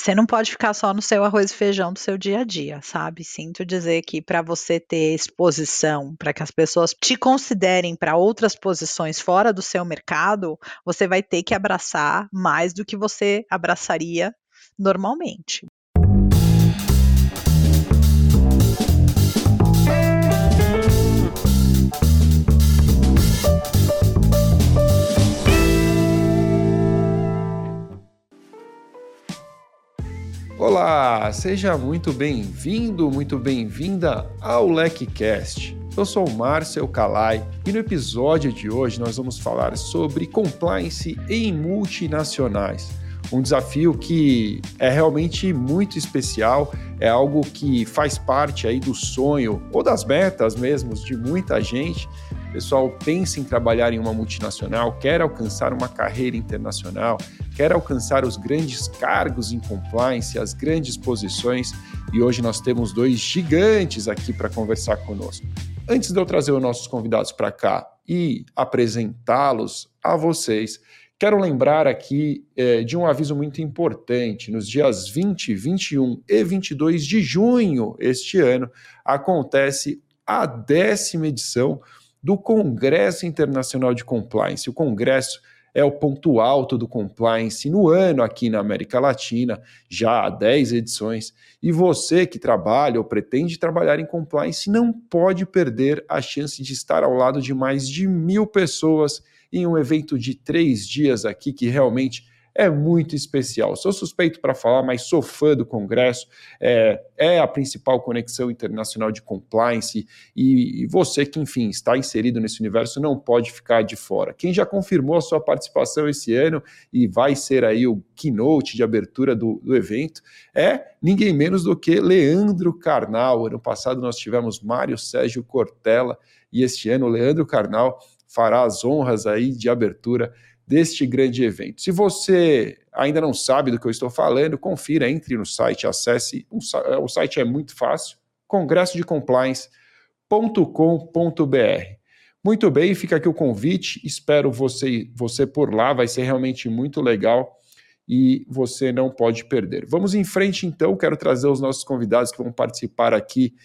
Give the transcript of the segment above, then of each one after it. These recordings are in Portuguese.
você não pode ficar só no seu arroz e feijão do seu dia a dia, sabe? Sinto dizer que para você ter exposição, para que as pessoas te considerem para outras posições fora do seu mercado, você vai ter que abraçar mais do que você abraçaria normalmente. Olá, seja muito bem-vindo, muito bem-vinda ao LecCast. Eu sou o Márcio Calai e no episódio de hoje nós vamos falar sobre compliance em multinacionais. Um desafio que é realmente muito especial, é algo que faz parte aí do sonho ou das metas mesmo de muita gente. Pessoal pensa em trabalhar em uma multinacional, quer alcançar uma carreira internacional, quer alcançar os grandes cargos em compliance, as grandes posições, e hoje nós temos dois gigantes aqui para conversar conosco. Antes de eu trazer os nossos convidados para cá e apresentá-los a vocês, quero lembrar aqui é, de um aviso muito importante. Nos dias 20, 21 e 22 de junho este ano, acontece a décima edição do Congresso Internacional de Compliance. O Congresso é o ponto alto do compliance no ano aqui na América Latina, já há 10 edições. E você que trabalha ou pretende trabalhar em compliance não pode perder a chance de estar ao lado de mais de mil pessoas em um evento de três dias aqui que realmente é muito especial. Sou suspeito para falar, mas sou fã do Congresso, é, é, a principal conexão internacional de compliance e, e, você que, enfim, está inserido nesse universo não pode ficar de fora. Quem já confirmou a sua participação esse ano e vai ser aí o keynote de abertura do, do evento é ninguém menos do que Leandro Carnal. Ano passado nós tivemos Mário Sérgio Cortella e este ano Leandro Carnal fará as honras aí de abertura deste grande evento. Se você ainda não sabe do que eu estou falando, confira, entre no site, acesse. É, o site é muito fácil: congressodecompliance.com.br. Muito bem, fica aqui o convite. Espero você, você por lá, vai ser realmente muito legal e você não pode perder. Vamos em frente então, quero trazer os nossos convidados que vão participar aqui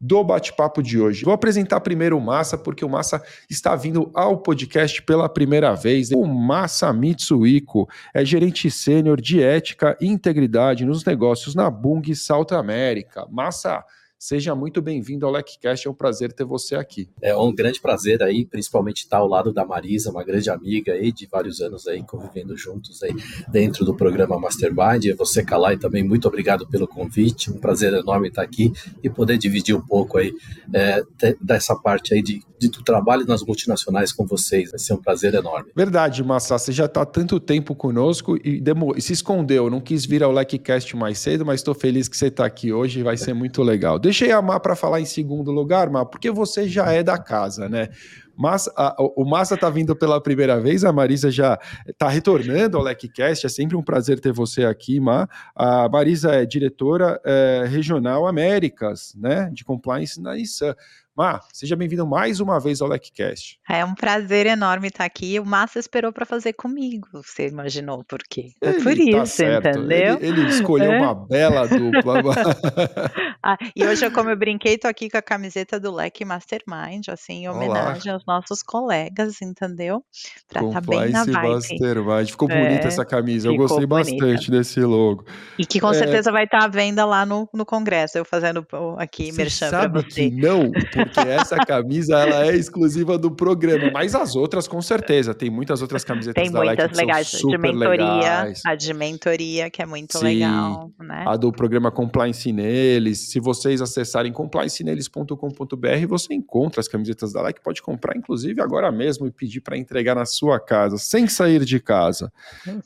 do bate-papo de hoje. Vou apresentar primeiro o Massa, porque o Massa está vindo ao podcast pela primeira vez. O Massa Mitsuiko é gerente sênior de ética e integridade nos negócios na Bung South América. Massa, Seja muito bem-vindo ao LecCast, é um prazer ter você aqui. É um grande prazer aí, principalmente estar ao lado da Marisa, uma grande amiga aí de vários anos aí, convivendo juntos aí dentro do programa Mastermind. E você, Calai, também muito obrigado pelo convite, um prazer enorme estar aqui e poder dividir um pouco aí é, dessa parte aí de, de, do trabalho nas multinacionais com vocês. Vai ser um prazer enorme. Verdade, Massa, você já está tanto tempo conosco e, e se escondeu, não quis vir ao LecCast mais cedo, mas estou feliz que você está aqui hoje vai ser muito legal. Deixei a Má para falar em segundo lugar, Má, porque você já é da casa, né? Mas o Massa está vindo pela primeira vez, a Marisa já está retornando ao LecCast, é sempre um prazer ter você aqui, Má. A Marisa é diretora é, regional Américas, né, de compliance na ISAM. Má, seja bem-vindo mais uma vez ao LecCast. É um prazer enorme estar aqui. O Massa esperou para fazer comigo. Você imaginou por quê? Foi por tá isso, certo. entendeu? Ele, ele escolheu é? uma bela dupla. ah, e hoje, como eu brinquei, tô aqui com a camiseta do Lec Mastermind, assim, em homenagem Olá. aos nossos colegas, entendeu? Para estar tá bem na vibe. Mastermind. Ficou é, bonita essa camisa. Eu gostei bonita. bastante desse logo. E que com é... certeza vai estar tá à venda lá no, no Congresso. Eu fazendo aqui merchan para você. Que não, porque essa camisa ela é exclusiva do programa, mas as outras com certeza, tem muitas outras camisetas tem da muitas que legais, são super de mentoria, legais. a de mentoria que é muito Sim, legal, né? A do programa Compliance Neles, se vocês acessarem complianceneles.com.br, você encontra as camisetas da Like, pode comprar inclusive agora mesmo e pedir para entregar na sua casa, sem sair de casa.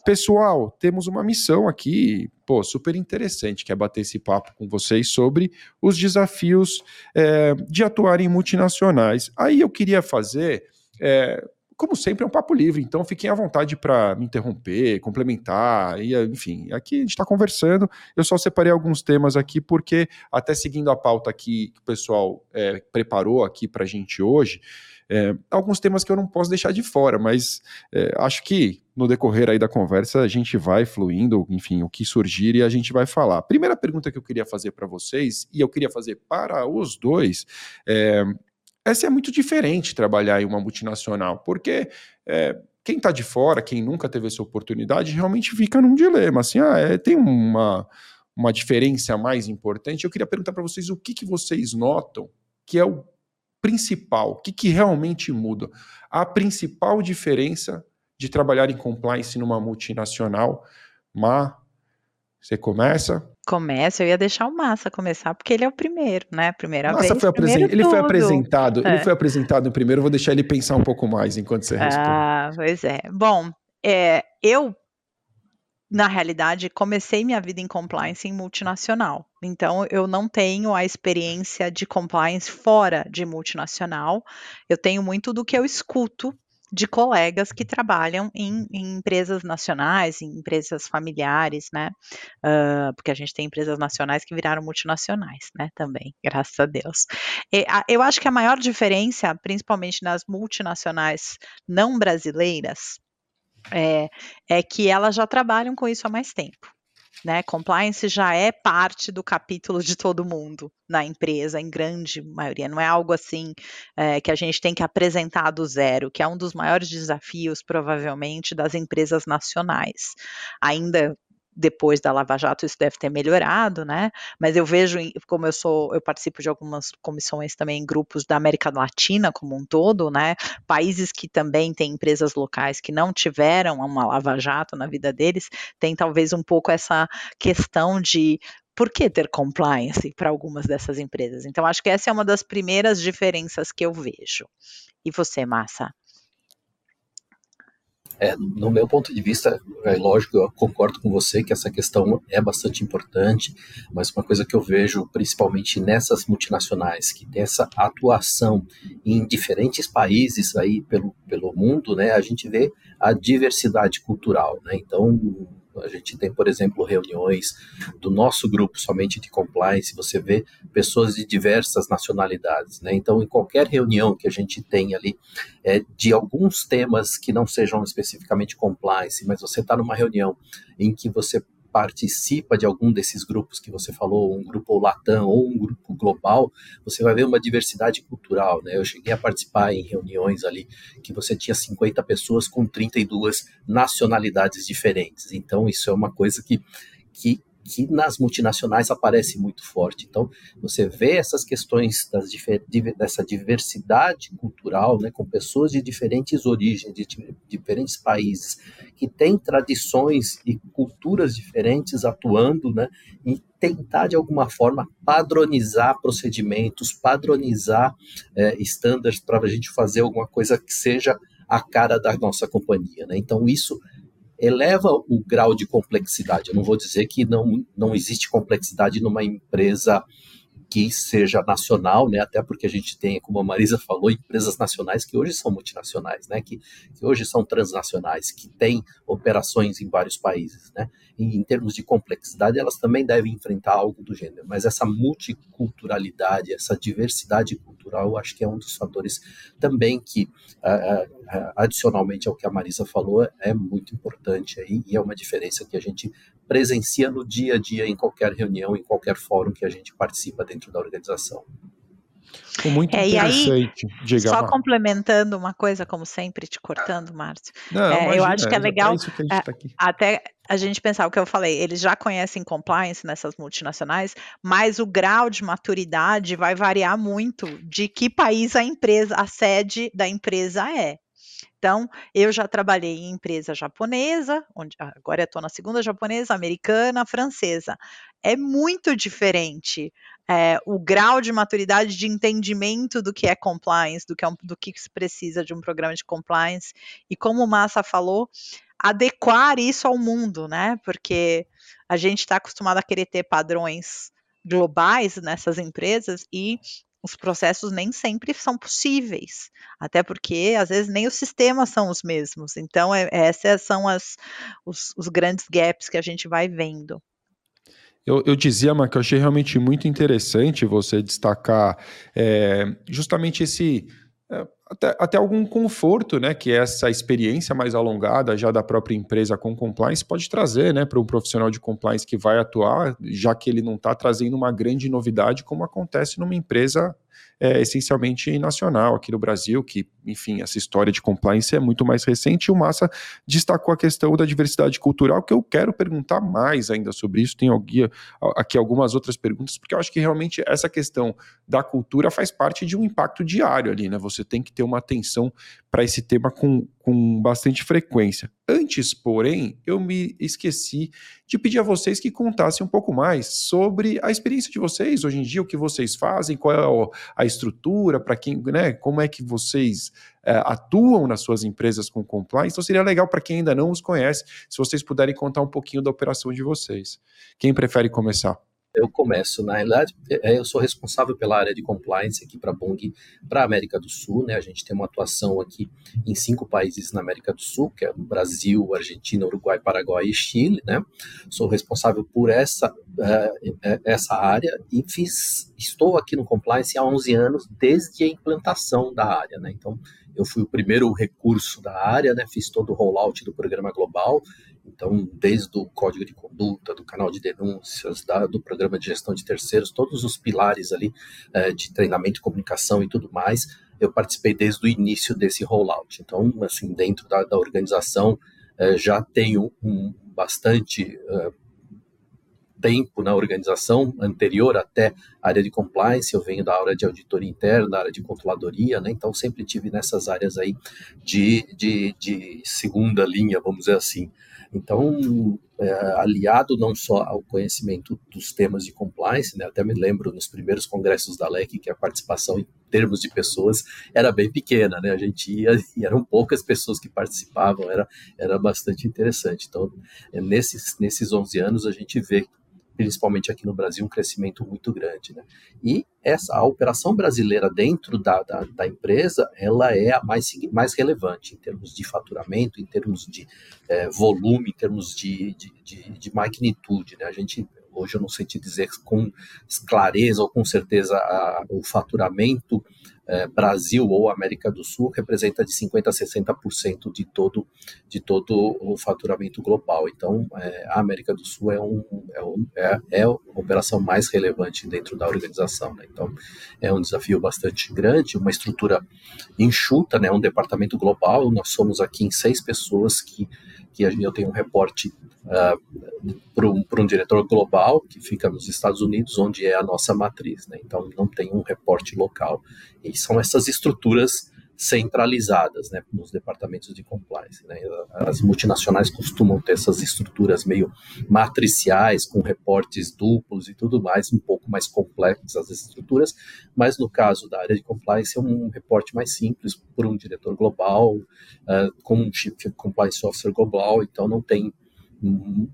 Pessoal, temos uma missão aqui pô, super interessante, que é bater esse papo com vocês sobre os desafios é, de atuar em multinacionais. Aí eu queria fazer. É, como sempre, é um papo livre, então fiquem à vontade para me interromper, complementar, e, enfim, aqui a gente está conversando. Eu só separei alguns temas aqui, porque, até seguindo a pauta aqui que o pessoal é, preparou aqui para a gente hoje, é, alguns temas que eu não posso deixar de fora, mas é, acho que no decorrer aí da conversa a gente vai fluindo, enfim, o que surgir e a gente vai falar. Primeira pergunta que eu queria fazer para vocês, e eu queria fazer para os dois, é, essa é muito diferente trabalhar em uma multinacional, porque é, quem está de fora, quem nunca teve essa oportunidade, realmente fica num dilema, assim, ah, é, tem uma, uma diferença mais importante. Eu queria perguntar para vocês o que, que vocês notam que é o principal, o que, que realmente muda? A principal diferença de trabalhar em compliance numa multinacional, Má, você começa? Começa, eu ia deixar o Massa começar, porque ele é o primeiro, né? Primeira Massa vez. Foi apresen... Ele foi apresentado, é. ele foi apresentado em primeiro, eu vou deixar ele pensar um pouco mais enquanto você responde. Ah, pois é. Bom, é, eu na realidade, comecei minha vida em compliance em multinacional. Então, eu não tenho a experiência de compliance fora de multinacional. Eu tenho muito do que eu escuto de colegas que trabalham em, em empresas nacionais, em empresas familiares, né? Uh, porque a gente tem empresas nacionais que viraram multinacionais, né? Também, graças a Deus. E, a, eu acho que a maior diferença, principalmente nas multinacionais não brasileiras, é, é que elas já trabalham com isso há mais tempo. Né? Compliance já é parte do capítulo de todo mundo na empresa, em grande maioria. Não é algo assim é, que a gente tem que apresentar do zero, que é um dos maiores desafios, provavelmente, das empresas nacionais. Ainda depois da Lava Jato isso deve ter melhorado, né? Mas eu vejo, como eu sou, eu participo de algumas comissões também em grupos da América Latina como um todo, né? Países que também têm empresas locais que não tiveram uma Lava Jato na vida deles, tem talvez um pouco essa questão de por que ter compliance para algumas dessas empresas? Então, acho que essa é uma das primeiras diferenças que eu vejo. E você, Massa? É, no meu ponto de vista, é lógico, eu concordo com você que essa questão é bastante importante, mas uma coisa que eu vejo principalmente nessas multinacionais que tem essa atuação em diferentes países aí pelo, pelo mundo, né, a gente vê a diversidade cultural, né? Então, a gente tem, por exemplo, reuniões do nosso grupo somente de compliance, você vê pessoas de diversas nacionalidades, né? Então, em qualquer reunião que a gente tem ali, é, de alguns temas que não sejam especificamente compliance, mas você está numa reunião em que você participa de algum desses grupos que você falou, um grupo Latam ou um grupo global, você vai ver uma diversidade cultural, né? Eu cheguei a participar em reuniões ali que você tinha 50 pessoas com 32 nacionalidades diferentes. Então, isso é uma coisa que, que que nas multinacionais aparece muito forte. Então, você vê essas questões das, dessa diversidade cultural, né, com pessoas de diferentes origens, de diferentes países, que têm tradições e culturas diferentes atuando, né, e tentar, de alguma forma, padronizar procedimentos, padronizar é, estándares para a gente fazer alguma coisa que seja a cara da nossa companhia. Né? Então, isso eleva o grau de complexidade. Eu não vou dizer que não, não existe complexidade numa empresa que seja nacional, né? Até porque a gente tem, como a Marisa falou, empresas nacionais que hoje são multinacionais, né? Que, que hoje são transnacionais, que têm operações em vários países, né? E, em termos de complexidade, elas também devem enfrentar algo do gênero. Mas essa multiculturalidade, essa diversidade cultural, acho que é um dos fatores também que, adicionalmente ao que a Marisa falou, é muito importante aí e é uma diferença que a gente presencia no dia a dia em qualquer reunião, em qualquer fórum que a gente participa dentro da organização. Muito é, interessante. E aí, Diga, só complementando uma coisa, como sempre, te cortando, Márcio. Não, é, imagina, eu acho que é, é legal que a é, tá até a gente pensar o que eu falei, eles já conhecem compliance nessas multinacionais, mas o grau de maturidade vai variar muito de que país a empresa, a sede da empresa é. Então, eu já trabalhei em empresa japonesa, onde agora eu estou na segunda japonesa, americana, francesa. É muito diferente é, o grau de maturidade de entendimento do que é compliance, do que, é um, do que se precisa de um programa de compliance. E como o Massa falou, adequar isso ao mundo, né? Porque a gente está acostumado a querer ter padrões globais nessas empresas e os processos nem sempre são possíveis, até porque às vezes nem os sistemas são os mesmos. Então, é, essas são as, os, os, grandes gaps que a gente vai vendo. Eu, eu dizia, que eu achei realmente muito interessante você destacar é, justamente esse. É, até, até, algum conforto, né, que essa experiência mais alongada já da própria empresa com compliance pode trazer, né, para um profissional de compliance que vai atuar, já que ele não está trazendo uma grande novidade, como acontece numa empresa é, essencialmente nacional aqui no Brasil, que, enfim, essa história de compliance é muito mais recente. E o Massa destacou a questão da diversidade cultural, que eu quero perguntar mais ainda sobre isso. Tem aqui algumas outras perguntas, porque eu acho que realmente essa questão da cultura faz parte de um impacto diário ali, né? Você tem que ter uma atenção para esse tema com, com bastante frequência. Antes, porém, eu me esqueci de pedir a vocês que contassem um pouco mais sobre a experiência de vocês hoje em dia, o que vocês fazem, qual é a estrutura, para quem, né, como é que vocês é, atuam nas suas empresas com compliance. Então seria legal para quem ainda não os conhece, se vocês puderem contar um pouquinho da operação de vocês. Quem prefere começar? Eu começo. Na realidade, é, eu sou responsável pela área de compliance aqui para a Bung, para a América do Sul. Né? A gente tem uma atuação aqui em cinco países na América do Sul, que é Brasil, Argentina, Uruguai, Paraguai e Chile. Né? Sou responsável por essa, uh, essa área e fiz, estou aqui no compliance há 11 anos, desde a implantação da área. Né? Então, eu fui o primeiro recurso da área, né? fiz todo o rollout do programa global, então, desde o código de conduta, do canal de denúncias, da, do programa de gestão de terceiros, todos os pilares ali é, de treinamento, comunicação e tudo mais, eu participei desde o início desse rollout. Então, assim, dentro da, da organização, é, já tenho um bastante é, tempo na organização anterior até a área de compliance, eu venho da área de auditoria interna, da área de controladoria, né? Então sempre tive nessas áreas aí de, de, de segunda linha, vamos dizer assim. Então, é, aliado não só ao conhecimento dos temas de compliance, né, até me lembro nos primeiros congressos da LEC que a participação em termos de pessoas era bem pequena, né, a gente ia e eram poucas pessoas que participavam, era, era bastante interessante. Então, é, nesses, nesses 11 anos, a gente vê principalmente aqui no Brasil, um crescimento muito grande. Né? E essa a operação brasileira dentro da, da, da, empresa, ela é a mais, mais relevante em termos de faturamento, em termos de é, volume, em termos de, de, de, de magnitude. Né? A gente hoje eu não sei te dizer com clareza ou com certeza a, o faturamento é, Brasil ou América do Sul representa de 50% a 60% de todo, de todo o faturamento global. Então, é, a América do Sul é, um, é, um, é, é, a operação mais relevante dentro da organização. Né? Então, é um desafio bastante grande, uma estrutura enxuta, né? um departamento global. Nós somos aqui em seis pessoas que, que eu tenho um reporte uh, para um, um, diretor global que fica nos Estados Unidos, onde é a nossa matriz. Né? Então, não tem um reporte local. E são essas estruturas centralizadas né, nos departamentos de compliance. Né? As multinacionais costumam ter essas estruturas meio matriciais, com reportes duplos e tudo mais, um pouco mais complexas as estruturas, mas no caso da área de compliance é um reporte mais simples por um diretor global, uh, com um Chief Compliance Officer global, então não tem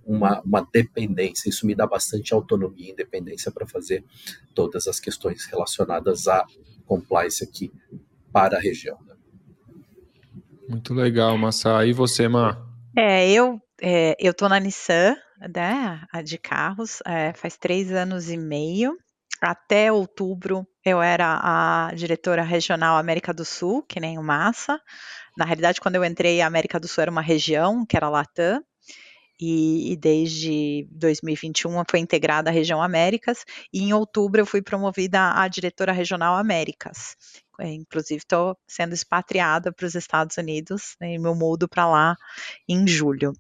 uma, uma dependência. Isso me dá bastante autonomia e independência para fazer todas as questões relacionadas à compliance aqui para a região. Né? Muito legal, Massa. E você, Mar? É, eu é, eu tô na Nissan, né, de carros, é, faz três anos e meio. Até outubro eu era a diretora regional América do Sul, que nem o Massa. Na realidade, quando eu entrei, a América do Sul era uma região, que era a Latam e, e, desde 2021 foi integrada à região Américas, e em outubro eu fui promovida a diretora regional Américas. É, inclusive, estou sendo expatriada para os Estados Unidos, né, e mudo para lá em julho.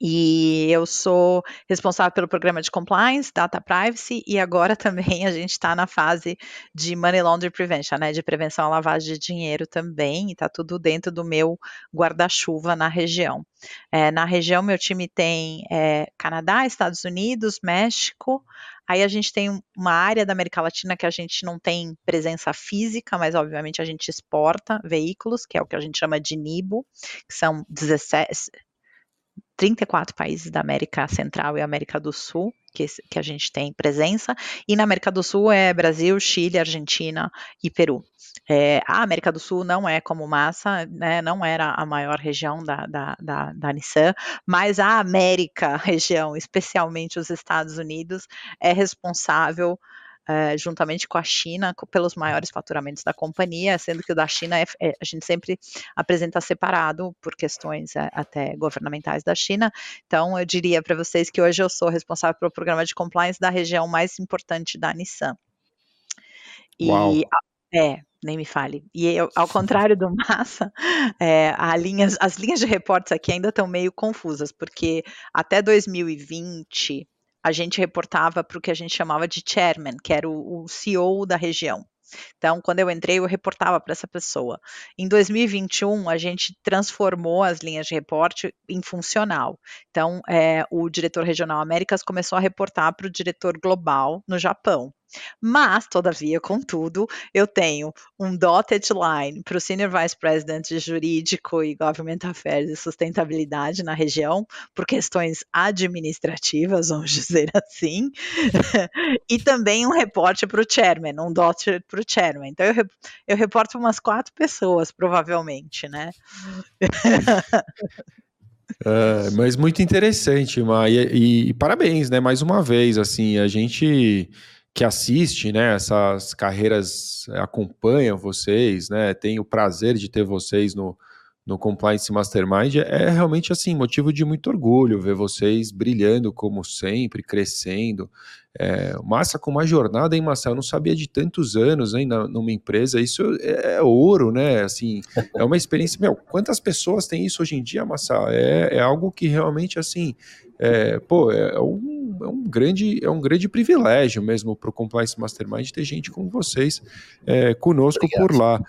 E eu sou responsável pelo programa de compliance, data privacy, e agora também a gente está na fase de money laundering prevention, né, de prevenção à lavagem de dinheiro também, e está tudo dentro do meu guarda-chuva na região. É, na região, meu time tem é, Canadá, Estados Unidos, México, aí a gente tem uma área da América Latina que a gente não tem presença física, mas obviamente a gente exporta veículos, que é o que a gente chama de NIBO, que são 17, 34 países da América Central e América do Sul que, que a gente tem presença, e na América do Sul é Brasil, Chile, Argentina e Peru. É, a América do Sul não é como massa, né, não era a maior região da, da, da, da Nissan, mas a América região, especialmente os Estados Unidos, é responsável Uh, juntamente com a China, pelos maiores faturamentos da companhia, sendo que o da China é, é, a gente sempre apresenta separado por questões é, até governamentais da China. Então, eu diria para vocês que hoje eu sou responsável pelo programa de compliance da região mais importante da Nissan. E Uau. é, nem me fale. E eu, ao contrário do Massa, é, linhas, as linhas de reportes aqui ainda estão meio confusas, porque até 2020 a gente reportava para o que a gente chamava de chairman, que era o, o CEO da região. Então, quando eu entrei, eu reportava para essa pessoa. Em 2021, a gente transformou as linhas de reporte em funcional. Então, é, o diretor regional Américas começou a reportar para o diretor global no Japão. Mas, todavia, contudo, eu tenho um dotted line para o Senior Vice President de Jurídico e Government Affairs e Sustentabilidade na região, por questões administrativas, vamos dizer assim, e também um reporte para o Chairman, um dotted para o Chairman. Então, eu, eu reporto umas quatro pessoas, provavelmente, né? É, mas muito interessante, Ma, e, e, e, parabéns, né? Mais uma vez, assim, a gente que assiste, né, essas carreiras acompanha vocês, né, tem o prazer de ter vocês no, no Compliance Mastermind, é realmente assim, motivo de muito orgulho ver vocês brilhando como sempre, crescendo. É, massa com uma jornada, hein, Massa? Eu não sabia de tantos anos, hein, na, numa empresa. Isso é, é, ouro, né? Assim, é uma experiência. Meu, quantas pessoas têm isso hoje em dia, Massa? É, é algo que realmente, assim, é, pô, é um é um grande, é um grande privilégio mesmo para o Compliance Mastermind ter gente como vocês é, conosco Obrigado. por lá.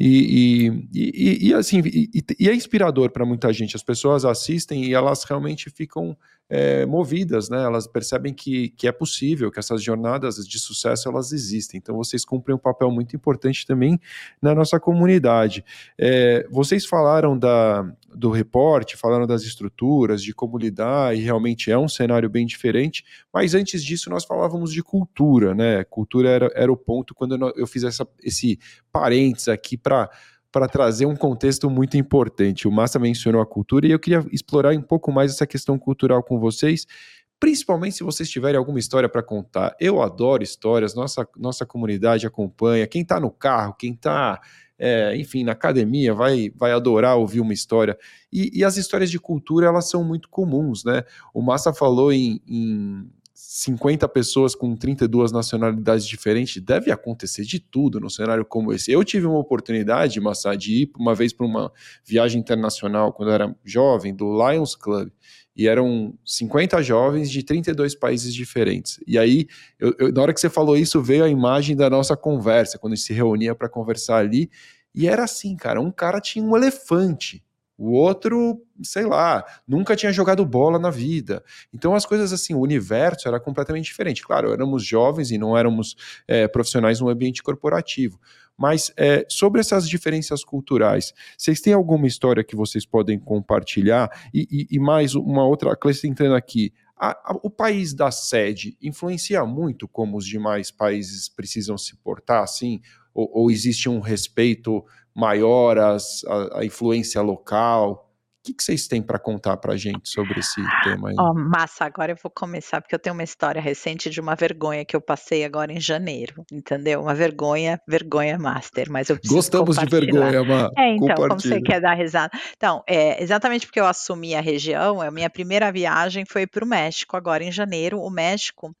E, e, e, e assim, e, é inspirador para muita gente. As pessoas assistem e elas realmente ficam é, movidas, né? Elas percebem que, que é possível, que essas jornadas de sucesso elas existem. Então vocês cumprem um papel muito importante também na nossa comunidade. É, vocês falaram da, do reporte, falaram das estruturas, de como lidar, e realmente é um cenário bem diferente. Mas antes disso nós falávamos de cultura, né? Cultura era, era o ponto quando eu fiz essa, esse parênteses aqui para para trazer um contexto muito importante. O Massa mencionou a cultura e eu queria explorar um pouco mais essa questão cultural com vocês, principalmente se vocês tiverem alguma história para contar. Eu adoro histórias, nossa, nossa comunidade acompanha. Quem está no carro, quem está, é, enfim, na academia, vai, vai adorar ouvir uma história. E, e, as histórias de cultura, elas são muito comuns, né? O Massa falou em, em 50 pessoas com 32 nacionalidades diferentes, deve acontecer de tudo num cenário como esse. Eu tive uma oportunidade, Massa, de ir uma vez para uma viagem internacional, quando eu era jovem, do Lions Club, e eram 50 jovens de 32 países diferentes. E aí, eu, eu, na hora que você falou isso, veio a imagem da nossa conversa, quando a gente se reunia para conversar ali, e era assim, cara, um cara tinha um elefante, o outro, sei lá, nunca tinha jogado bola na vida. Então as coisas assim, o universo era completamente diferente. Claro, éramos jovens e não éramos é, profissionais no ambiente corporativo. Mas é, sobre essas diferenças culturais, vocês têm alguma história que vocês podem compartilhar? E, e, e mais uma outra, acrescentando aqui, a, a, o país da sede influencia muito como os demais países precisam se portar, assim? Ou, ou existe um respeito maior as, a, a influência local? O que, que vocês têm para contar para a gente sobre esse tema aí? Oh, massa, agora eu vou começar, porque eu tenho uma história recente de uma vergonha que eu passei agora em janeiro, entendeu? Uma vergonha, vergonha master, mas eu Gostamos de vergonha, Má. É, então, como você quer dar risada. Então, é, exatamente porque eu assumi a região, a minha primeira viagem foi para o México agora em janeiro. O México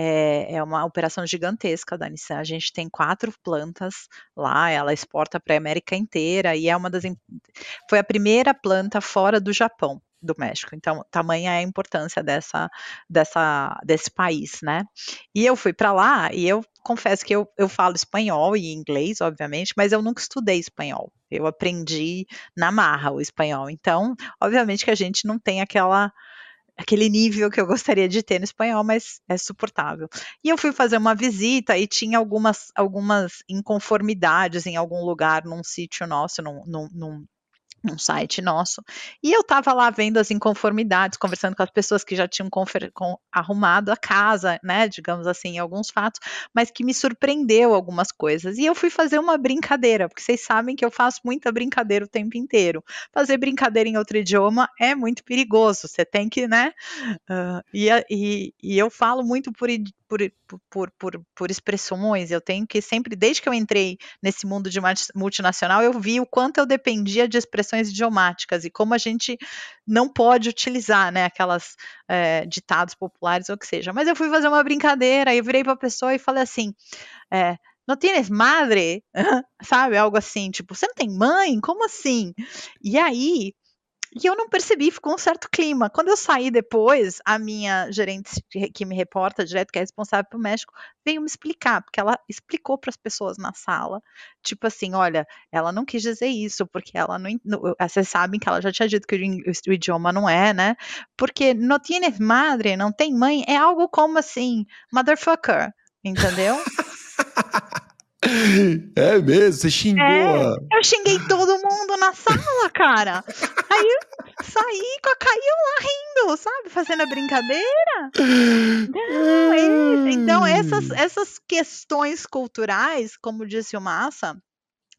é, é, uma operação gigantesca da Nissan. A gente tem quatro plantas lá, ela exporta para a América inteira e é uma das. Foi a primeira planta fora do Japão do México. Então, tamanha é a importância dessa, dessa, desse país, né? E eu fui para lá e eu confesso que eu, eu falo espanhol e inglês, obviamente, mas eu nunca estudei espanhol. Eu aprendi na marra o espanhol. Então, obviamente que a gente não tem aquela aquele nível que eu gostaria de ter no espanhol, mas é suportável. E eu fui fazer uma visita e tinha algumas, algumas inconformidades em algum lugar, num sítio nosso, num, num, num um site nosso. E eu estava lá vendo as inconformidades, conversando com as pessoas que já tinham com, arrumado a casa, né, digamos assim, alguns fatos, mas que me surpreendeu algumas coisas. E eu fui fazer uma brincadeira, porque vocês sabem que eu faço muita brincadeira o tempo inteiro. Fazer brincadeira em outro idioma é muito perigoso, você tem que, né? Uh, e, e, e, eu falo muito por, por, por, por, por expressões, eu tenho que sempre, desde que eu entrei nesse mundo de multinacional, eu vi o quanto eu dependia de expressões idiomáticas e como a gente não pode utilizar, né, aquelas é, ditados populares ou o que seja. Mas eu fui fazer uma brincadeira, eu virei para a pessoa e falei assim, é, não tienes madre? Sabe, algo assim, tipo, você não tem mãe? Como assim? E aí, e eu não percebi, ficou um certo clima. Quando eu saí depois, a minha gerente que me reporta direto, que é responsável pelo México, veio me explicar, porque ela explicou para as pessoas na sala, tipo assim, olha, ela não quis dizer isso, porque ela não, não vocês sabem que ela já tinha dito que o, o idioma não é, né? Porque no tienes madre, não tem mãe, é algo como assim, motherfucker, entendeu? É mesmo? Você xingou? É, eu xinguei todo mundo na sala, cara. Aí saí com a Caio lá rindo, sabe? Fazendo a brincadeira. Não, é, então, essas, essas questões culturais, como disse o Massa,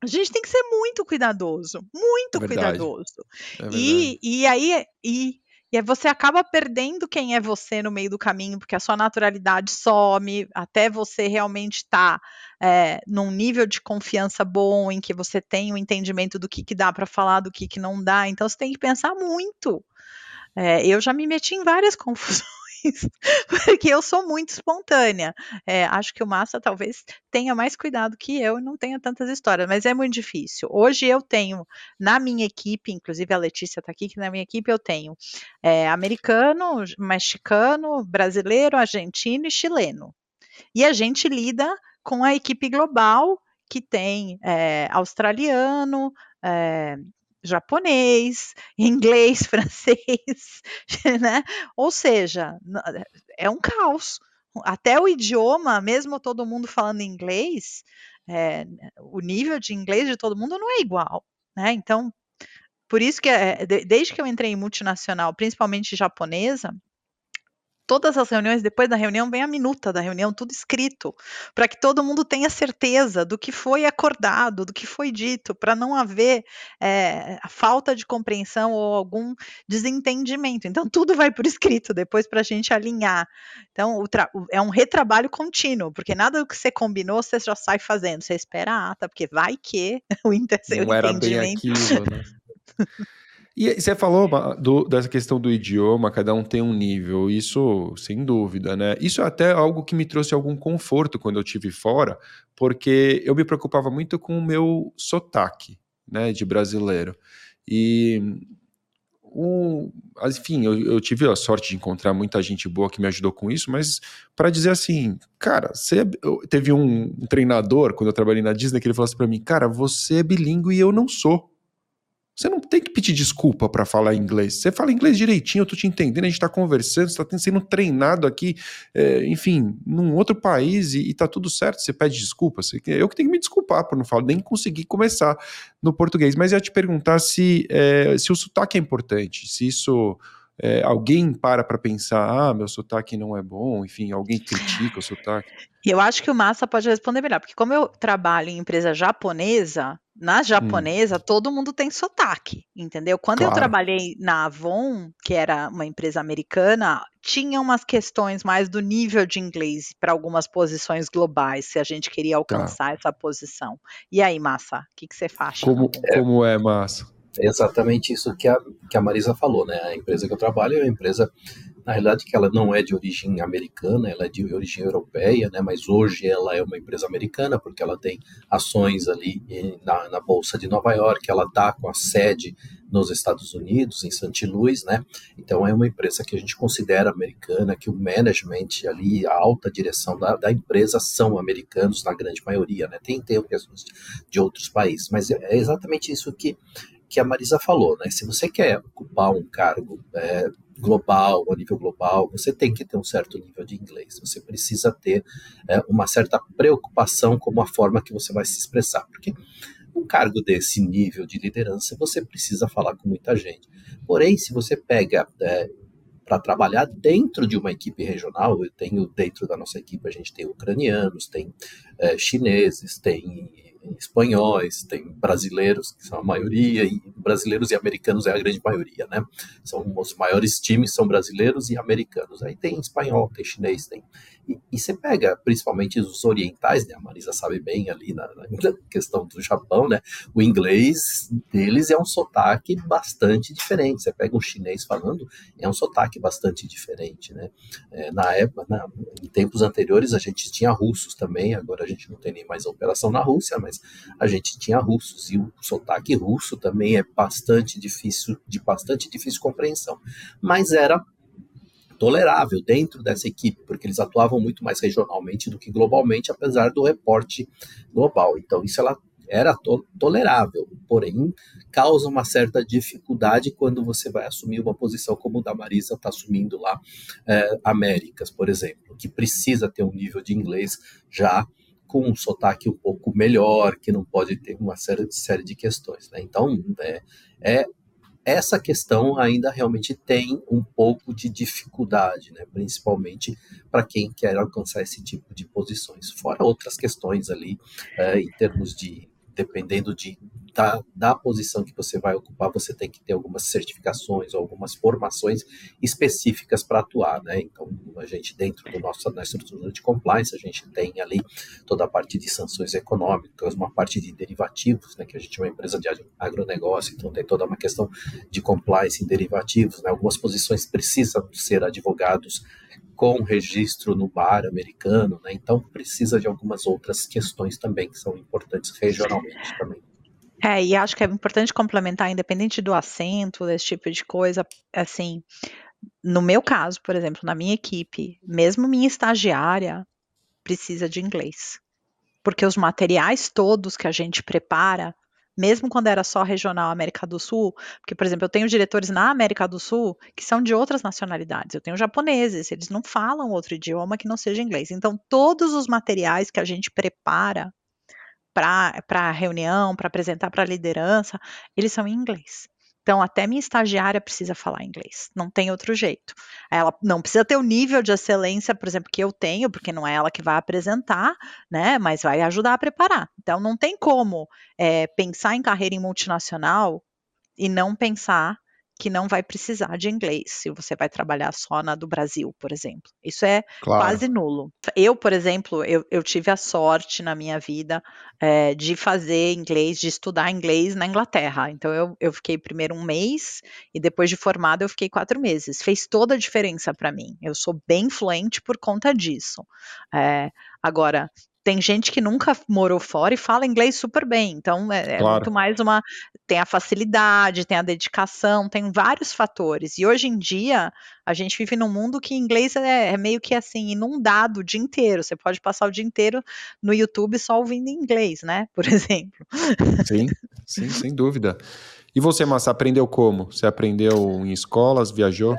a gente tem que ser muito cuidadoso, muito é cuidadoso. É e, e aí, e e aí você acaba perdendo quem é você no meio do caminho, porque a sua naturalidade some, até você realmente estar tá, é, num nível de confiança bom, em que você tem o um entendimento do que, que dá para falar, do que, que não dá. Então você tem que pensar muito. É, eu já me meti em várias confusões porque eu sou muito espontânea. É, acho que o Massa talvez tenha mais cuidado que eu e não tenha tantas histórias, mas é muito difícil. Hoje eu tenho na minha equipe, inclusive a Letícia está aqui, que na minha equipe eu tenho é, americano, mexicano, brasileiro, argentino e chileno. E a gente lida com a equipe global que tem é, australiano, é, japonês, inglês, francês, né? Ou seja, é um caos. Até o idioma, mesmo todo mundo falando inglês, é, o nível de inglês de todo mundo não é igual, né? Então, por isso que é, desde que eu entrei em multinacional, principalmente japonesa, todas as reuniões, depois da reunião, vem a minuta da reunião, tudo escrito, para que todo mundo tenha certeza do que foi acordado, do que foi dito, para não haver é, a falta de compreensão ou algum desentendimento. Então, tudo vai por escrito depois para a gente alinhar. Então, é um retrabalho contínuo, porque nada do que você combinou, você já sai fazendo. Você espera a ata, porque vai que o, inter não era bem aquilo, né? E você falou do, dessa questão do idioma, cada um tem um nível, isso sem dúvida, né? Isso é até algo que me trouxe algum conforto quando eu tive fora, porque eu me preocupava muito com o meu sotaque, né, de brasileiro. E o, enfim, eu, eu, tive a sorte de encontrar muita gente boa que me ajudou com isso, mas para dizer assim, cara, você teve um, um, treinador quando eu trabalhei na Disney que ele falou assim para mim, cara, você é bilíngue e eu não sou. Você não tem que pedir desculpa para falar inglês. Você fala inglês direitinho, eu tô te entendendo, a gente está conversando, você está sendo treinado aqui, é, enfim, num outro país e, e tá tudo certo. Você pede desculpa. Você, eu que tenho que me desculpar por não falar, nem conseguir começar no português. Mas eu ia te perguntar se, é, se o sotaque é importante, se isso. É, alguém para para pensar, ah, meu sotaque não é bom, enfim, alguém critica o sotaque. Eu acho que o Massa pode responder melhor, porque como eu trabalho em empresa japonesa, na hum. japonesa, hum. todo mundo tem sotaque, entendeu? Quando claro. eu trabalhei na Avon, que era uma empresa americana, tinha umas questões mais do nível de inglês para algumas posições globais, se a gente queria tá. alcançar tá. essa posição. E aí, Massa, o que, que você faz? Como, como é, Massa? É exatamente isso que a, que a Marisa falou, né? A empresa que eu trabalho é uma empresa na realidade que ela não é de origem americana, ela é de origem europeia, né, mas hoje ela é uma empresa americana porque ela tem ações ali na, na Bolsa de Nova York, ela está com a sede nos Estados Unidos, em St. Louis, né? Então é uma empresa que a gente considera americana, que o management ali, a alta direção da, da empresa são americanos na grande maioria, né? Tem, tem pessoas de outros países, mas é exatamente isso que, que a Marisa falou, né? Se você quer ocupar um cargo é, global, a nível global, você tem que ter um certo nível de inglês. Você precisa ter é, uma certa preocupação com a forma que você vai se expressar, porque um cargo desse nível de liderança, você precisa falar com muita gente. Porém, se você pega é, para trabalhar dentro de uma equipe regional, eu tenho dentro da nossa equipe, a gente tem ucranianos, tem é, chineses, tem espanhóis, tem brasileiros, que são a maioria, e brasileiros e americanos é a grande maioria, né? São os maiores times, são brasileiros e americanos. Aí tem espanhol, tem chinês, tem. E, e você pega, principalmente os orientais, né? A Marisa sabe bem ali na, na, questão do Japão, né? O inglês deles é um sotaque bastante diferente. Você pega um chinês falando, é um sotaque bastante diferente, né? É, na época, na, em tempos anteriores, a gente tinha russos também, agora a gente não tem nem mais operação na Rússia, mas a gente tinha russos e o sotaque russo também é bastante difícil, de bastante difícil compreensão. Mas era tolerável dentro dessa equipe, porque eles atuavam muito mais regionalmente do que globalmente, apesar do reporte global. Então, isso ela era to tolerável, porém causa uma certa dificuldade quando você vai assumir uma posição como o da Marisa está assumindo lá, é, Américas, por exemplo, que precisa ter um nível de inglês já com um sotaque um pouco melhor, que não pode ter uma série série de questões. Né? Então, é, é, essa questão ainda realmente tem um pouco de dificuldade, né? principalmente para quem quer alcançar esse tipo de posições. Fora outras questões ali, é, em termos de, dependendo de da, da posição que você vai ocupar, você tem que ter algumas certificações, algumas formações específicas para atuar, né? Então, a gente, dentro do nosso, da estrutura de compliance, a gente tem ali toda a parte de sanções econômicas, uma parte de derivativos, né? Que a gente é uma empresa de agronegócio, então tem toda uma questão de compliance em derivativos, né? Algumas posições precisam ser advogados com registro no bar americano, né? Então precisa de algumas outras questões também que são importantes regionalmente também. É, e acho que é importante complementar, independente do assento, desse tipo de coisa, assim, no meu caso, por exemplo, na minha equipe, mesmo minha estagiária precisa de inglês. Porque os materiais todos que a gente prepara, mesmo quando era só regional América do Sul, porque, por exemplo, eu tenho diretores na América do Sul que são de outras nacionalidades, eu tenho japoneses, eles não falam outro idioma que não seja inglês. Então, todos os materiais que a gente prepara para reunião, para apresentar para a liderança, eles são em inglês. Então, até minha estagiária precisa falar inglês, não tem outro jeito. Ela não precisa ter o nível de excelência, por exemplo, que eu tenho, porque não é ela que vai apresentar, né? Mas vai ajudar a preparar. Então, não tem como é, pensar em carreira em multinacional e não pensar que não vai precisar de inglês se você vai trabalhar só na do Brasil, por exemplo. Isso é claro. quase nulo. Eu, por exemplo, eu, eu, tive a sorte na minha vida é, de fazer inglês, de estudar inglês na Inglaterra. Então eu, eu fiquei primeiro um mês e depois de formada eu fiquei quatro meses. Fez toda a diferença para mim. Eu sou bem fluente por conta disso. É, agora, tem gente que nunca morou fora e fala inglês super bem. Então é, é, claro. muito mais uma. Tem a facilidade, tem a dedicação, tem vários fatores. E hoje em dia a gente vive num mundo que inglês é, é meio que assim, inundado o dia inteiro. Você pode passar o dia inteiro no YouTube só ouvindo inglês, né? Por exemplo. Sim, sim, sem dúvida. E você, Massa, aprendeu como? Você aprendeu em escolas, viajou?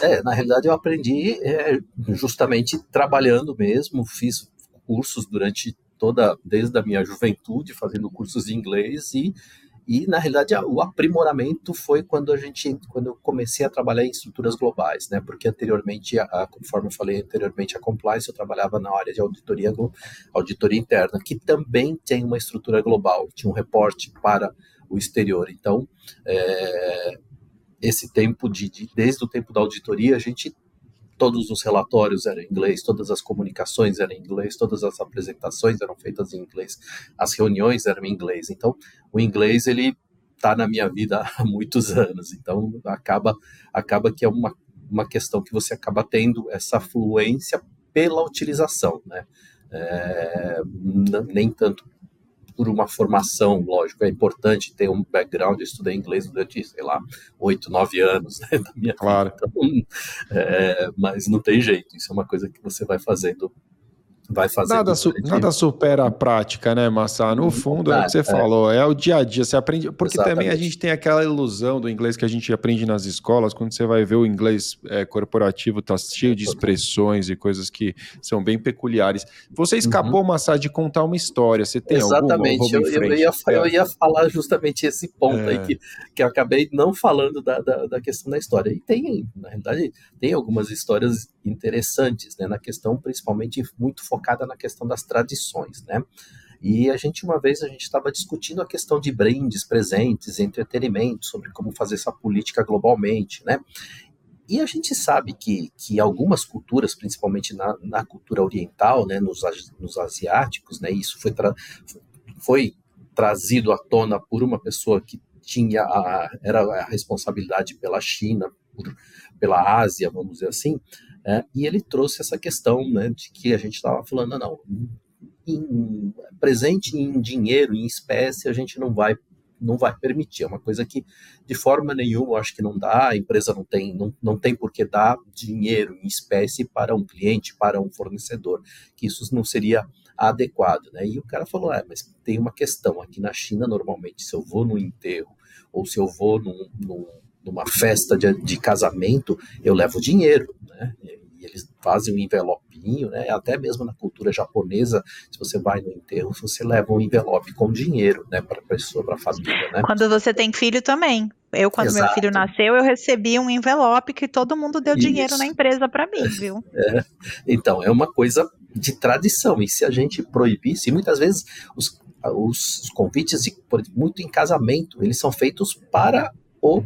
É, na realidade eu aprendi é, justamente trabalhando mesmo, fiz cursos durante toda, desde a minha juventude, fazendo cursos de inglês e e na realidade o aprimoramento foi quando a gente, quando eu comecei a trabalhar em estruturas globais, né? Porque anteriormente, a, conforme eu falei anteriormente, a compliance eu trabalhava na área de auditoria, auditoria interna, que também tem uma estrutura global, tinha um reporte para o exterior. Então, é, esse tempo de, de, desde o tempo da auditoria, a gente todos os relatórios eram em inglês, todas as comunicações eram em inglês, todas as apresentações eram feitas em inglês, as reuniões eram em inglês. Então, o inglês ele está na minha vida há muitos anos. Então, acaba acaba que é uma uma questão que você acaba tendo essa fluência pela utilização, né? É, nem tanto por uma formação, lógico, é importante ter um background, eu estudei inglês durante, sei lá, oito, nove anos né, da minha claro. vida, então, é, mas não tem jeito, isso é uma coisa que você vai fazendo vai fazer. Nada, su nada supera a prática, né, Massa? No fundo, é o que você é. falou, é o dia a dia. Você aprende. Porque Exatamente. também a gente tem aquela ilusão do inglês que a gente aprende nas escolas, quando você vai ver o inglês é, corporativo, tá cheio de expressões e coisas que são bem peculiares. Você escapou, uhum. Massa, de contar uma história. Você tem Exatamente. alguma? Eu, eu, ia, eu ia falar justamente esse ponto é. aí que, que eu acabei não falando da, da, da questão da história. E tem, na realidade, tem algumas histórias interessantes, né, na questão principalmente muito focada na questão das tradições, né? E a gente, uma vez, a gente estava discutindo a questão de brindes, presentes, entretenimento, sobre como fazer essa política globalmente, né? E a gente sabe que, que algumas culturas, principalmente na, na cultura oriental, né, nos, nos asiáticos, né, isso foi, tra foi trazido à tona por uma pessoa que tinha a, era a responsabilidade pela China, por, pela Ásia, vamos dizer assim, é, e ele trouxe essa questão né, de que a gente estava falando, não, em, presente em dinheiro, em espécie, a gente não vai não vai permitir. É uma coisa que, de forma nenhuma, acho que não dá, a empresa não tem, não, não tem por que dar dinheiro em espécie para um cliente, para um fornecedor, que isso não seria adequado. Né? E o cara falou: é, mas tem uma questão. Aqui na China, normalmente, se eu vou no enterro ou se eu vou num, num numa festa de, de casamento, eu levo dinheiro, né? E eles fazem um envelopinho, né? Até mesmo na cultura japonesa, se você vai no enterro, você leva um envelope com dinheiro, né? Para a pessoa, para a família, né? Quando você tem filho também. Eu, quando Exato. meu filho nasceu, eu recebi um envelope que todo mundo deu Isso. dinheiro na empresa para mim, viu? É. Então, é uma coisa de tradição. E se a gente proibisse, muitas vezes os, os convites, de, muito em casamento, eles são feitos para o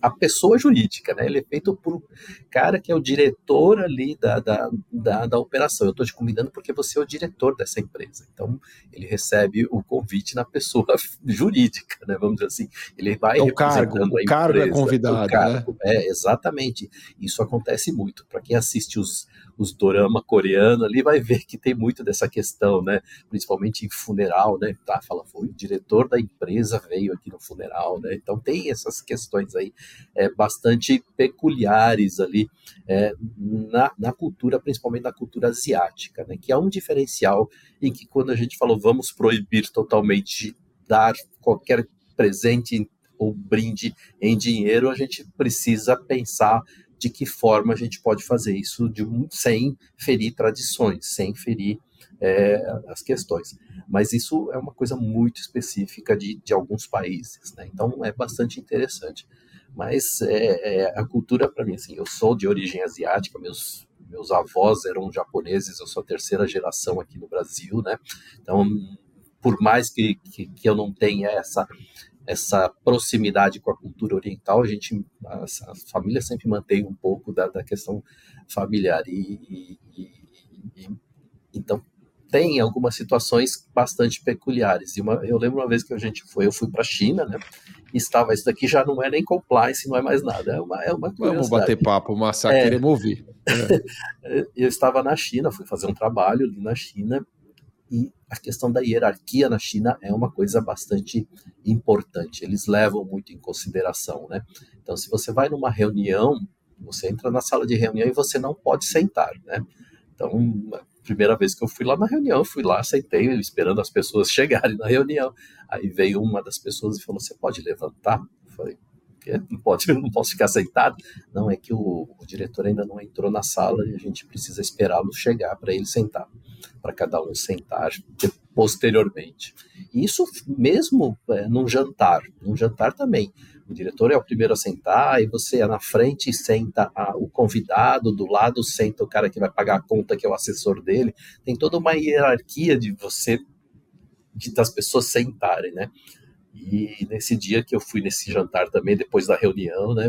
a pessoa jurídica, né? Ele é feito por um cara que é o diretor ali da, da, da, da operação. Eu estou te convidando porque você é o diretor dessa empresa. Então, ele recebe o convite na pessoa jurídica, né? Vamos dizer assim. Ele vai é o cargo, o cargo é convidado, cargo, né? É, exatamente. Isso acontece muito. Para quem assiste os, os dorama coreano ali vai ver que tem muito dessa questão, né? Principalmente em funeral, né? Tá, fala, foi o diretor da empresa veio aqui no funeral, né? Então tem essas questões aí é, bastante peculiares ali é, na, na cultura, principalmente na cultura asiática, né? Que é um diferencial em que quando a gente falou vamos proibir totalmente dar qualquer presente ou brinde em dinheiro, a gente precisa pensar de que forma a gente pode fazer isso de, sem ferir tradições, sem ferir é, as questões. Mas isso é uma coisa muito específica de, de alguns países, né? então é bastante interessante. Mas é, é, a cultura, para mim, assim, eu sou de origem asiática, meus, meus avós eram japoneses, eu sou a terceira geração aqui no Brasil, né? Então, por mais que, que, que eu não tenha essa essa proximidade com a cultura oriental, a gente, a, a família sempre mantém um pouco da, da questão familiar e, e, e, então tem algumas situações bastante peculiares. E uma, eu lembro uma vez que a gente foi, eu fui para a China, né? E estava isso daqui já não é nem compliance, não é mais nada, é uma é uma Vamos bater papo, massacre, é, ouvir. É. eu estava na China, fui fazer um trabalho ali na China e a questão da hierarquia na China é uma coisa bastante importante. Eles levam muito em consideração, né? Então, se você vai numa reunião, você entra na sala de reunião e você não pode sentar, né? Então, primeira vez que eu fui lá na reunião, eu fui lá, sentei, esperando as pessoas chegarem na reunião. Aí veio uma das pessoas e falou: "Você pode levantar?" Eu falei: não pode, não posso ficar sentado. Não, é que o, o diretor ainda não entrou na sala e a gente precisa esperá-lo chegar para ele sentar, para cada um sentar posteriormente. Isso mesmo é, num jantar, num jantar também. O diretor é o primeiro a sentar, aí você é na frente e senta a, o convidado, do lado senta o cara que vai pagar a conta, que é o assessor dele. Tem toda uma hierarquia de você, de, das pessoas sentarem, né? E nesse dia que eu fui nesse jantar também, depois da reunião, né,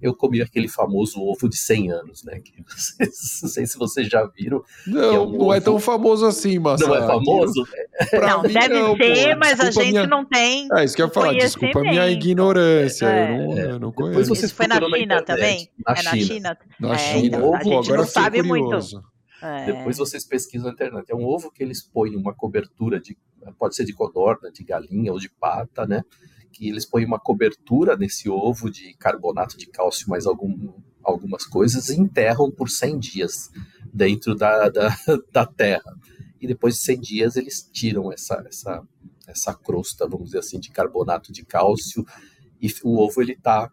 eu comi aquele famoso ovo de 100 anos, né? Que vocês, não sei se vocês já viram. Não, é um não ovo... é tão famoso assim, mas. Não é famoso? não, deve não, ser, pô, mas a gente minha... não tem. É isso que eu ia falar, desculpa a minha ignorância. É. Eu, não, eu não conheço. Isso foi na China também? Na é na China. Na China. Então, a gente não sabe curioso. muito. É. Depois vocês pesquisam na internet. É um ovo que eles põem uma cobertura de, pode ser de codorna, de galinha ou de pata, né? Que eles põem uma cobertura nesse ovo de carbonato de cálcio mais algum, algumas coisas e enterram por 100 dias dentro da, da, da terra. E depois de 100 dias eles tiram essa, essa, essa crosta, vamos dizer assim, de carbonato de cálcio e o ovo ele está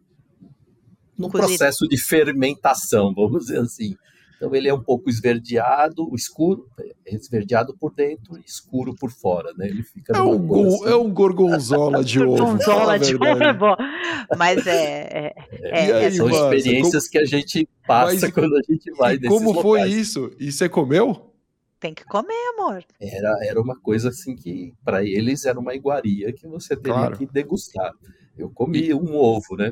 no processo de fermentação, vamos dizer assim. Então ele é um pouco esverdeado, escuro, é esverdeado por dentro e escuro por fora, né? Ele fica é um, go, assim. é um gorgonzola de ovo. gorgonzola de ovo, mas é, é, é aí, são experiências como... que a gente passa mas, quando a gente vai. E como locais. foi isso? E você comeu? Tem que comer, amor. Era, era uma coisa assim que para eles era uma iguaria que você teria claro. que degustar. Eu comi e... um ovo, né?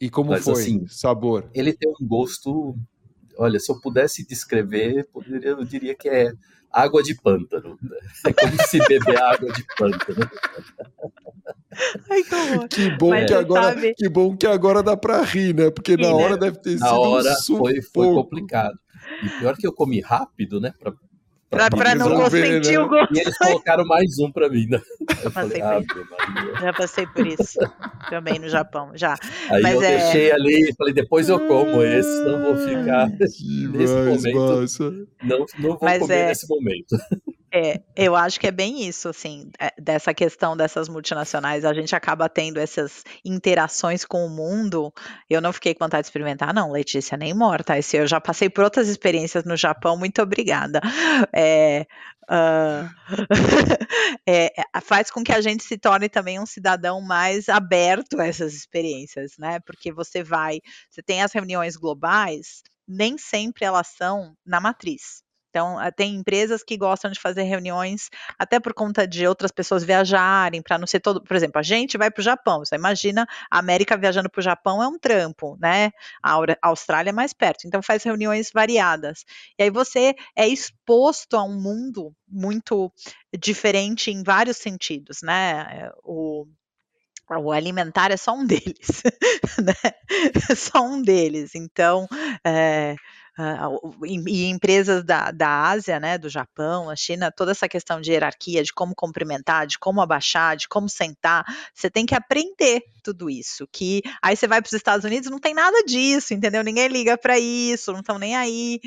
E como Mas, foi? Assim, sabor? Ele tem um gosto olha, se eu pudesse descrever, poderia, eu diria que é água de pântano. Né? É como se beber água de pântano. Ai, que bom que agora, que bom que agora dá para rir, né? Porque na hora deve ter na sido hora um foi, foi complicado. E pior que eu comi rápido, né? Pra Pra, pra não né? o gosto. E eles colocaram mais um pra mim, né? Eu passei falei, ah, já passei por isso. Também no Japão, já. Aí Mas eu é... deixei ali e falei, depois eu como esse, não vou ficar nesse momento. Não, não vou Mas comer é... nesse momento. É, eu acho que é bem isso, assim, é, dessa questão dessas multinacionais, a gente acaba tendo essas interações com o mundo. Eu não fiquei com vontade de experimentar, não, Letícia, nem morta. Esse, eu já passei por outras experiências no Japão, muito obrigada. É, uh, é, faz com que a gente se torne também um cidadão mais aberto a essas experiências, né? Porque você vai, você tem as reuniões globais, nem sempre elas são na matriz. Então, eh, tem empresas que gostam de fazer reuniões até por conta de outras pessoas viajarem, para não ser todo. Por exemplo, a gente vai para o Japão. Você imagina a América viajando para o Japão é um trampo, né? A Austrália é mais perto. Então, faz reuniões variadas. E aí você é exposto a um mundo muito diferente em vários sentidos, né? O, o alimentar é só um deles, né? É só um deles. Então, é, uh, e, empresas da, da Ásia, né, do Japão, a China, toda essa questão de hierarquia, de como cumprimentar, de como abaixar, de como sentar, você tem que aprender tudo isso. Que aí você vai para os Estados Unidos, não tem nada disso, entendeu? Ninguém liga para isso, não estão nem aí.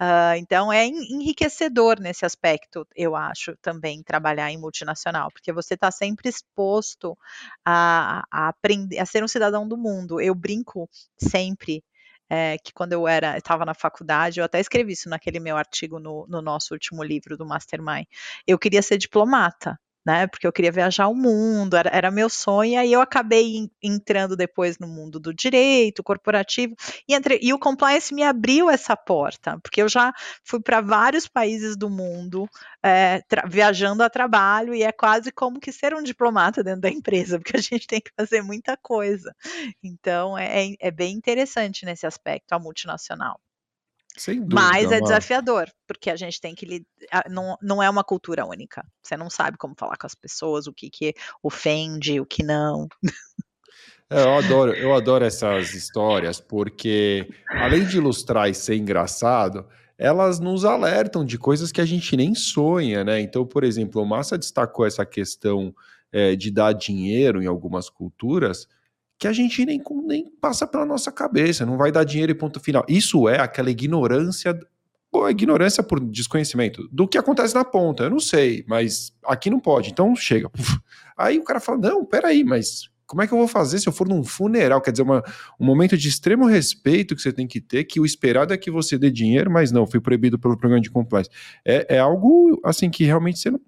uh, então é enriquecedor nesse aspecto, eu acho, também trabalhar em multinacional, porque você está sempre exposto a, a aprender, a ser um cidadão do mundo. Eu brinco sempre é, que quando eu era estava na faculdade, eu até escrevi isso naquele meu artigo no, no nosso último livro do Mastermind. Eu queria ser diplomata né? Porque eu queria viajar o mundo, era, era meu sonho, e aí eu acabei entrando depois no mundo do direito corporativo, e, entre, e o compliance me abriu essa porta, porque eu já fui para vários países do mundo é, viajando a trabalho, e é quase como que ser um diplomata dentro da empresa, porque a gente tem que fazer muita coisa. Então é, é bem interessante nesse aspecto, a multinacional. Sem dúvida, Mas é desafiador, porque a gente tem que. Não, não é uma cultura única. Você não sabe como falar com as pessoas, o que, que ofende, o que não. É, eu adoro, eu adoro essas histórias, porque além de ilustrar e ser engraçado, elas nos alertam de coisas que a gente nem sonha, né? Então, por exemplo, o Massa destacou essa questão é, de dar dinheiro em algumas culturas que a gente nem, nem passa pela nossa cabeça, não vai dar dinheiro e ponto final. Isso é aquela ignorância, ou ignorância por desconhecimento, do que acontece na ponta. Eu não sei, mas aqui não pode, então chega. Aí o cara fala: não, peraí, mas como é que eu vou fazer se eu for num funeral? Quer dizer, uma, um momento de extremo respeito que você tem que ter, que o esperado é que você dê dinheiro, mas não, foi proibido pelo programa de compliance. É, é algo assim que realmente você não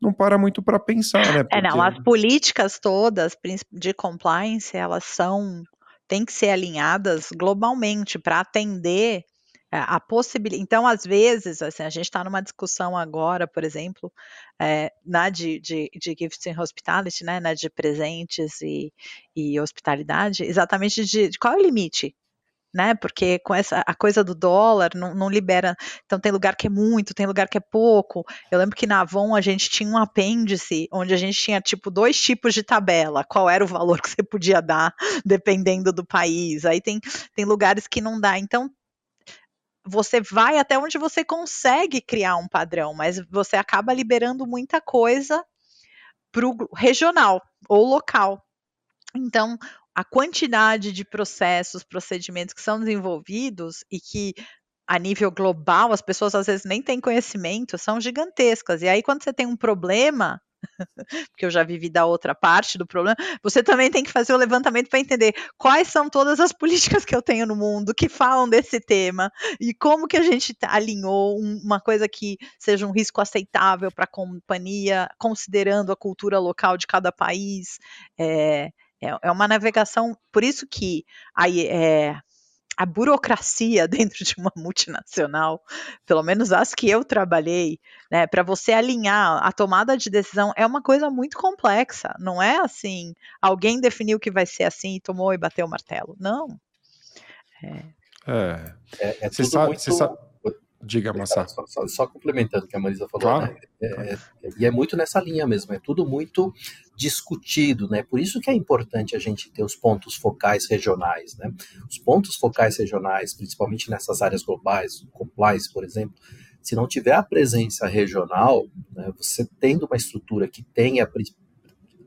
não para muito para pensar, né? Porque... É, não, as políticas todas de compliance, elas são, têm que ser alinhadas globalmente para atender é, a possibilidade. Então, às vezes, assim, a gente está numa discussão agora, por exemplo, é, na de, de, de Gifts and Hospitality, né, na de presentes e, e hospitalidade, exatamente de, de qual é o limite né? Porque com essa a coisa do dólar não, não, libera. Então tem lugar que é muito, tem lugar que é pouco. Eu lembro que na Avon a gente tinha um apêndice onde a gente tinha tipo dois tipos de tabela. Qual era o valor que você podia dar dependendo do país? Aí tem, tem lugares que não dá. Então você vai até onde você consegue criar um padrão, mas você acaba liberando muita coisa para o regional ou local. Então, a quantidade de processos, procedimentos que são desenvolvidos e que a nível global as pessoas às vezes nem têm conhecimento, são gigantescas. E aí quando você tem um problema, porque eu já vivi da outra parte do problema, você também tem que fazer o levantamento para entender quais são todas as políticas que eu tenho no mundo que falam desse tema e como que a gente alinhou uma coisa que seja um risco aceitável para a companhia, considerando a cultura local de cada país. É, é, é uma navegação, por isso que aí é, a burocracia dentro de uma multinacional, pelo menos as que eu trabalhei, né, para você alinhar a tomada de decisão é uma coisa muito complexa. Não é assim, alguém definiu que vai ser assim, tomou e bateu o martelo. Não. É. É, é, é tudo sabe, muito... Sabe... Diga, Massa. Só, só, só, complementando o que a Marisa falou, claro. né? é, é, e é muito nessa linha mesmo, é tudo muito discutido, né? Por isso que é importante a gente ter os pontos focais regionais, né? Os pontos focais regionais, principalmente nessas áreas globais, compliance, por exemplo, se não tiver a presença regional, né, você tendo uma estrutura que tenha,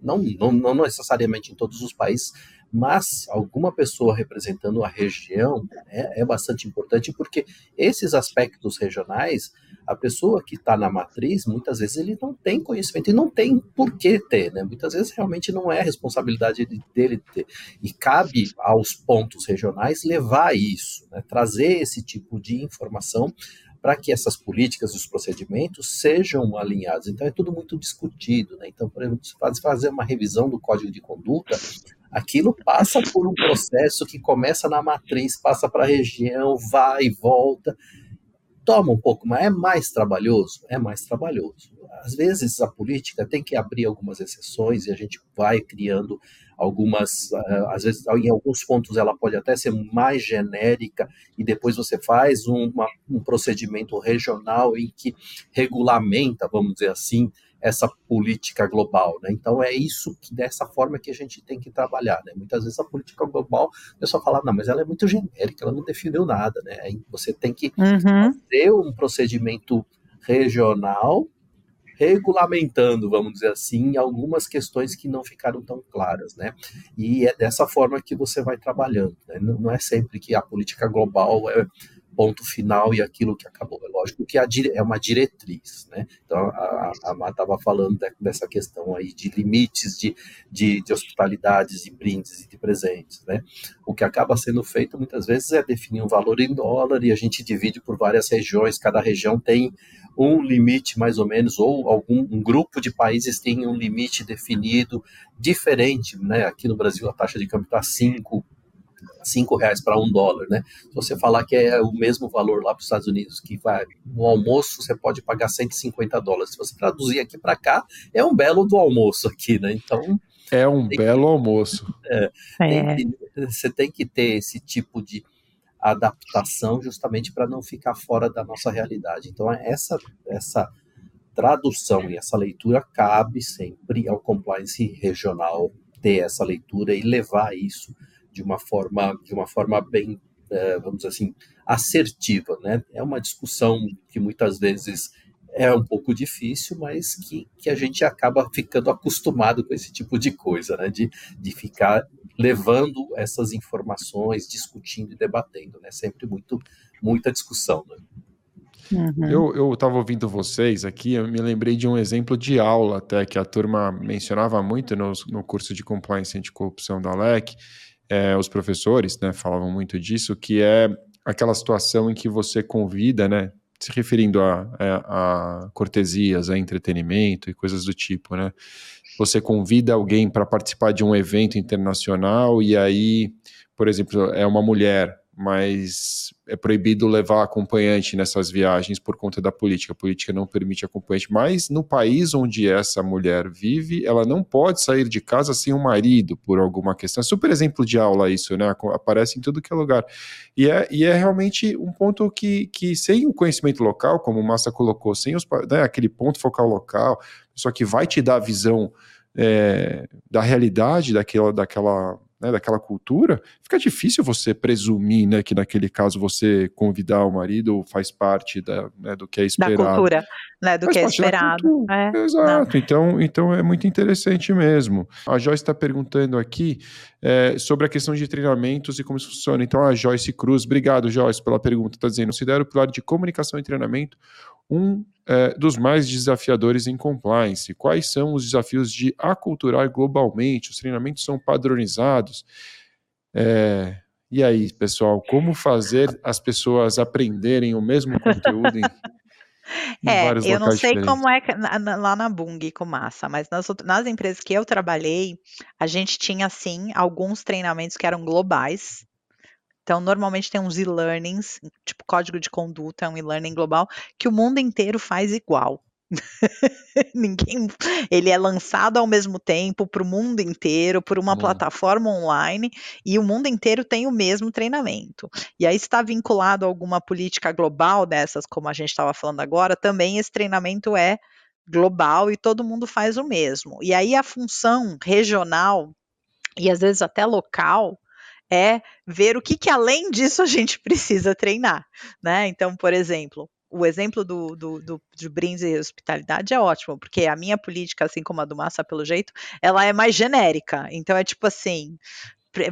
não, não, não necessariamente em todos os países, mas alguma pessoa representando a região é, é bastante importante porque esses aspectos regionais, a pessoa que está na matriz, muitas vezes ele não tem conhecimento e não tem por que ter, né? Muitas vezes realmente não é responsabilidade dele ter. E cabe aos pontos regionais levar isso, né? trazer esse tipo de informação para que essas políticas e os procedimentos sejam alinhados. Então é tudo muito discutido, né? Então, por exemplo, fazer uma revisão do código de conduta, aquilo passa por um processo que começa na matriz, passa para a região, vai e volta. Toma um pouco, mas é mais trabalhoso? É mais trabalhoso. Às vezes a política tem que abrir algumas exceções e a gente vai criando algumas, eh, às vezes, em alguns pontos ela pode até ser mais genérica e depois você faz uma, um procedimento regional em que regulamenta, vamos dizer assim, essa política global, né? Então é isso que dessa forma que a gente tem que trabalhar, né? Muitas vezes a política global, o pessoal fala, não, mas ela é muito genérica, ela não definiu nada, né? Você tem que uhum. fazer um procedimento regional regulamentando, vamos dizer assim, algumas questões que não ficaram tão claras, né? E é dessa forma que você vai trabalhando, né? Não é sempre que a política global é ponto final e aquilo que acabou. É lógico que é uma diretriz, né? Então, a, a Má estava falando de, dessa questão aí de limites de, de, de, hospitalidades, de brindes e de presentes, né? O que acaba sendo feito muitas vezes é definir um valor em dólar e a gente divide por várias regiões, cada região tem um limite mais ou menos, ou algum um grupo de países tem um limite definido diferente, né? Aqui no Brasil a taxa de câmbio está 5 cinco reais para um dólar, né? Se você falar que é o mesmo valor lá para os Estados Unidos, que vai no almoço você pode pagar 150 dólares. Se você traduzir aqui para cá, é um belo do almoço aqui, né? Então é um belo que, almoço. É, é. Tem que, você tem que ter esse tipo de adaptação justamente para não ficar fora da nossa realidade. Então essa essa tradução e essa leitura cabe sempre ao compliance regional ter essa leitura e levar isso de uma forma, de uma forma bem, é, vamos dizer assim, assertiva, né? É uma discussão que muitas vezes é um pouco difícil, mas que, que a gente acaba ficando acostumado com esse tipo de coisa, né? De, de ficar levando essas informações, discutindo e debatendo, né? Sempre muito, muita discussão, né? Uhum. Eu estava ouvindo vocês aqui, eu me lembrei de um exemplo de aula até que a turma mencionava muito no, no curso de Compliance Anticorrupção da LEC, é, os professores né, falavam muito disso, que é aquela situação em que você convida, né, se referindo a, a, é, a cortesias, a entretenimento e coisas do tipo, né? Você convida alguém para participar de um evento internacional e aí, por exemplo, é uma mulher mas é proibido levar acompanhante nessas viagens por conta da política. A política não permite acompanhante. Mas no país onde essa mulher vive, ela não pode sair de casa sem o um marido por alguma questão. Super exemplo de aula isso, né? Aparece em tudo que é lugar. E é, e é realmente um ponto que, que sem o conhecimento local, como o Massa colocou, sem os, né, aquele ponto focal local, só que vai te dar a visão é, da realidade daquela, daquela né, daquela cultura, fica difícil você presumir, né, que naquele caso você convidar o marido faz parte da, né, do que é esperado. Da cultura, né, do faz que é esperado. É, Exato, então, então é muito interessante mesmo. A Joyce está perguntando aqui é, sobre a questão de treinamentos e como isso funciona. Então a Joyce Cruz, obrigado Joyce pela pergunta, está dizendo, considero o pilar de comunicação e treinamento um é, dos mais desafiadores em compliance. Quais são os desafios de aculturar globalmente? Os treinamentos são padronizados. É, e aí, pessoal, como fazer as pessoas aprenderem o mesmo conteúdo em, é, eu não sei diferentes? como é lá na Bung com massa, mas nas, nas empresas que eu trabalhei, a gente tinha sim alguns treinamentos que eram globais, então, normalmente tem uns e-learnings, tipo código de conduta, é um e-learning global, que o mundo inteiro faz igual. Ninguém, ele é lançado ao mesmo tempo para o mundo inteiro, por uma hum. plataforma online, e o mundo inteiro tem o mesmo treinamento. E aí está vinculado a alguma política global dessas, como a gente estava falando agora, também esse treinamento é global e todo mundo faz o mesmo. E aí a função regional e às vezes até local é ver o que, que além disso a gente precisa treinar, né? Então, por exemplo, o exemplo do, do, do, de brindes e hospitalidade é ótimo, porque a minha política, assim como a do Massa, pelo jeito, ela é mais genérica. Então, é tipo assim,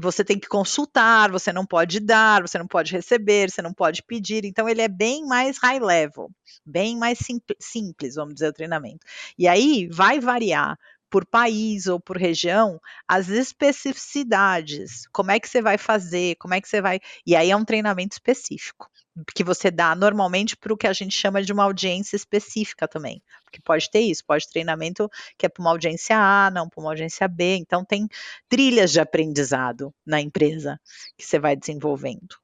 você tem que consultar, você não pode dar, você não pode receber, você não pode pedir. Então, ele é bem mais high level, bem mais simples, vamos dizer, o treinamento. E aí vai variar por país ou por região as especificidades. Como é que você vai fazer? Como é que você vai. E aí é um treinamento específico que você dá normalmente para o que a gente chama de uma audiência específica também. Porque pode ter isso, pode treinamento que é para uma audiência A, não para uma audiência B. Então tem trilhas de aprendizado na empresa que você vai desenvolvendo.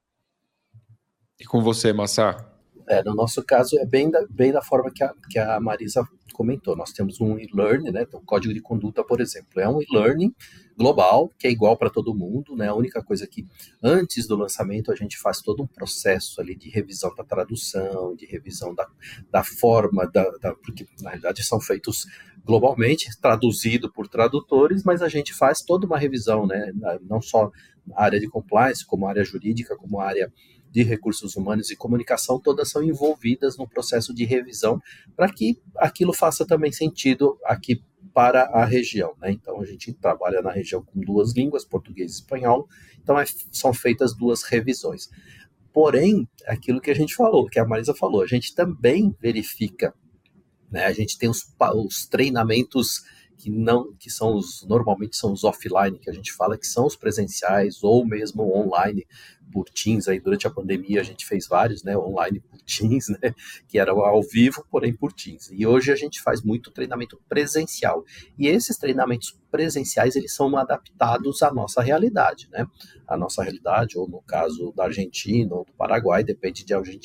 E com você, Massa? É, no nosso caso, é bem da, bem da forma que a, que a Marisa comentou. Nós temos um e-learning, né? Então, o código de conduta, por exemplo, é um e-learning global, que é igual para todo mundo, né? A única coisa que antes do lançamento a gente faz todo um processo ali de revisão da tradução, de revisão da, da forma, da, da porque na realidade são feitos globalmente, traduzido por tradutores, mas a gente faz toda uma revisão, né? Não só a área de compliance, como área jurídica, como área de recursos humanos e comunicação, todas são envolvidas no processo de revisão para que aquilo faça também sentido aqui para a região. Né? Então, a gente trabalha na região com duas línguas, português e espanhol, então é, são feitas duas revisões. Porém, aquilo que a gente falou, que a Marisa falou, a gente também verifica, né? a gente tem os, os treinamentos que não que são os normalmente são os offline que a gente fala que são os presenciais ou mesmo online por Teams aí durante a pandemia a gente fez vários, né, online por Teams, né, que era ao vivo, porém por Teams. E hoje a gente faz muito treinamento presencial. E esses treinamentos presenciais, eles são adaptados à nossa realidade, né? A nossa realidade, ou no caso da Argentina ou do Paraguai, depende de onde,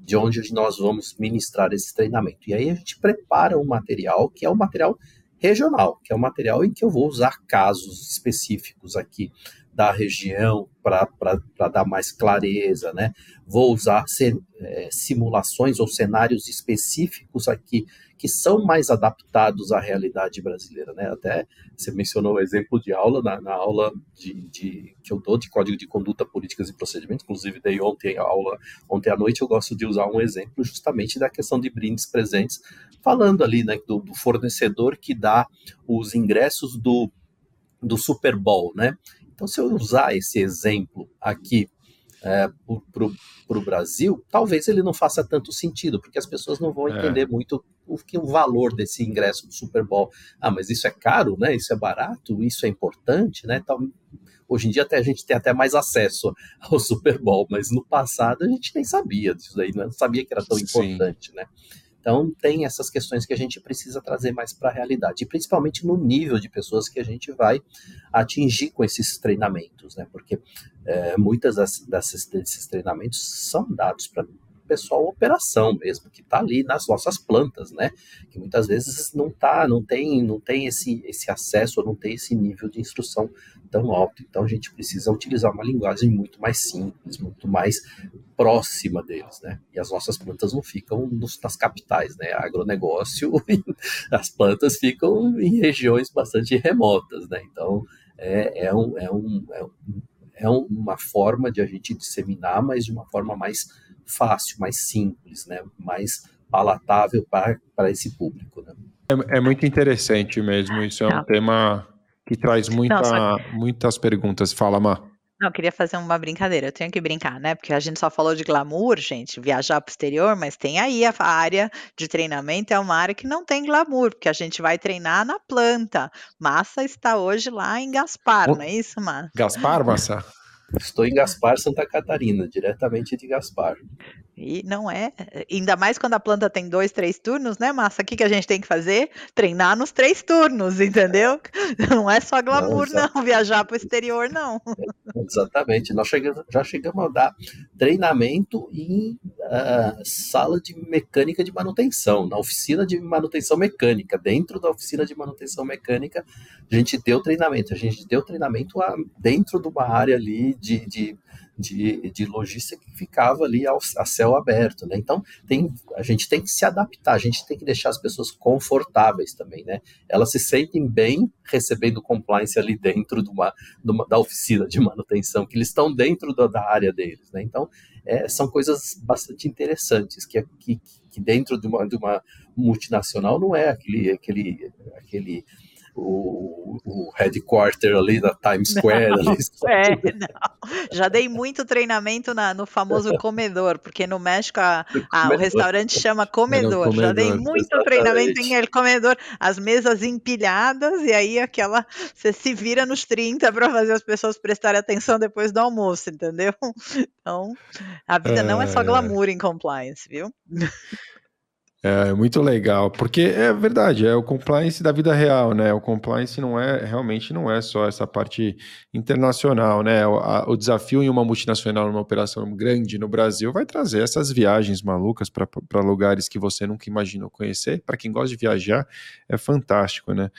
de onde nós vamos ministrar esse treinamento. E aí a gente prepara um material que é um material regional, que é um material em que eu vou usar casos específicos aqui da região para dar mais clareza, né? Vou usar é, simulações ou cenários específicos aqui que são mais adaptados à realidade brasileira, né? Até você mencionou o exemplo de aula na, na aula de, de, que eu dou de código de conduta, políticas e procedimentos, inclusive dei ontem a aula, ontem à noite eu gosto de usar um exemplo justamente da questão de brindes presentes, falando ali, né, do, do fornecedor que dá os ingressos do do Super Bowl, né? Então, se eu usar esse exemplo aqui é, para o Brasil, talvez ele não faça tanto sentido, porque as pessoas não vão é. entender é. muito o que o valor desse ingresso do Super Bowl. Ah, mas isso é caro, né? Isso é barato, isso é importante, né? Hoje em dia até a gente tem até mais acesso ao Super Bowl, mas no passado a gente nem sabia disso daí, não sabia que era tão importante, Sim. né? Então, tem essas questões que a gente precisa trazer mais para a realidade, e principalmente no nível de pessoas que a gente vai atingir com esses treinamentos, né? Porque é, muitas dessas, desses treinamentos são dados para pessoal operação mesmo, que está ali nas nossas plantas, né? Que muitas vezes não tá, não tem, não tem esse, esse acesso, não tem esse nível de instrução tão alto. Então a gente precisa utilizar uma linguagem muito mais simples, muito mais próxima deles, né? E as nossas plantas não ficam nos, nas capitais, né? Agronegócio, as plantas ficam em regiões bastante remotas, né? Então é, é, um, é, um, é, é uma forma de a gente disseminar, mas de uma forma mais fácil, mais simples, né? mais palatável para, para esse público. Né? É, é, muito interessante mesmo, isso é um Não. tema que traz muita, Não, que... muitas perguntas. Fala, Má. Não, eu queria fazer uma brincadeira, eu tenho que brincar, né? Porque a gente só falou de glamour, gente, viajar para o exterior, mas tem aí a área de treinamento, é uma área que não tem glamour, porque a gente vai treinar na planta. Massa está hoje lá em Gaspar, o... não é isso, Massa? Gaspar, Massa? Estou em Gaspar, Santa Catarina, diretamente de Gaspar. E não é, ainda mais quando a planta tem dois, três turnos, né, Massa? O que, que a gente tem que fazer? Treinar nos três turnos, entendeu? Não é só glamour, não, não viajar para o exterior, não. exatamente. Nós chegamos, já chegamos a dar treinamento em uh, sala de mecânica de manutenção, na oficina de manutenção mecânica. Dentro da oficina de manutenção mecânica, a gente deu treinamento. A gente deu treinamento a, dentro de uma área ali de, de de, de logística que ficava ali ao, a céu aberto, né? Então, tem, a gente tem que se adaptar, a gente tem que deixar as pessoas confortáveis também, né? Elas se sentem bem recebendo compliance ali dentro de uma, de uma da oficina de manutenção, que eles estão dentro da, da área deles, né? Então, é, são coisas bastante interessantes que, que, que dentro de uma, de uma multinacional não é aquele, aquele, aquele o, o headquarter ali da Times Square. Não. É, não. Já dei muito treinamento na, no famoso comedor, porque no México a, a, o restaurante chama comedor. comedor. Já dei muito Exatamente. treinamento em el comedor, as mesas empilhadas, e aí aquela. Você se vira nos 30 para fazer as pessoas prestarem atenção depois do almoço, entendeu? Então, a vida não é só glamour em compliance, viu? É muito legal, porque é verdade, é o compliance da vida real, né? O compliance não é realmente não é só essa parte internacional, né? O, a, o desafio em uma multinacional, numa operação grande no Brasil, vai trazer essas viagens malucas para lugares que você nunca imaginou conhecer. Para quem gosta de viajar, é fantástico, né?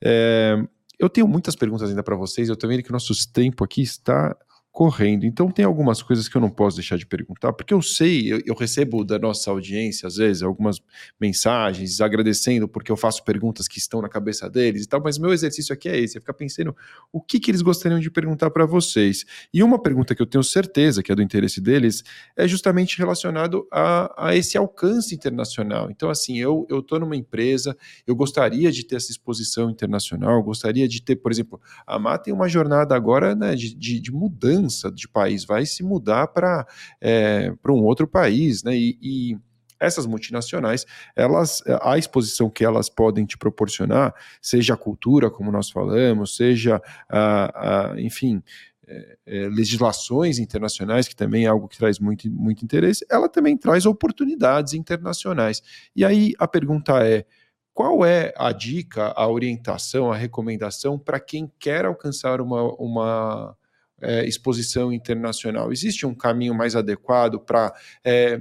É, eu tenho muitas perguntas ainda para vocês. Eu estou vendo que o nosso tempo aqui está correndo. Então tem algumas coisas que eu não posso deixar de perguntar, porque eu sei, eu, eu, recebo da nossa audiência, às vezes, algumas mensagens agradecendo porque eu faço perguntas que estão na cabeça deles e tal, mas meu exercício aqui é esse, é ficar pensando o que, que eles gostariam de perguntar para vocês. E uma pergunta que eu tenho certeza que é do interesse deles é justamente relacionado a, a esse alcance internacional. Então, assim, eu estou numa empresa, eu gostaria de ter essa exposição internacional, gostaria de ter, por exemplo, a Má tem uma jornada agora né, de, de, de mudança mudança de país, vai se mudar para é, um outro país, né? E, e, essas multinacionais, elas, a exposição que elas podem te proporcionar, seja a cultura, como nós falamos, seja, a, a enfim, é, é, legislações internacionais, que também é algo que traz muito, muito interesse, ela também traz oportunidades internacionais. E aí a pergunta é: qual é a dica, a orientação, a recomendação para quem quer alcançar uma, uma, é, exposição internacional? Existe um caminho mais adequado para. É,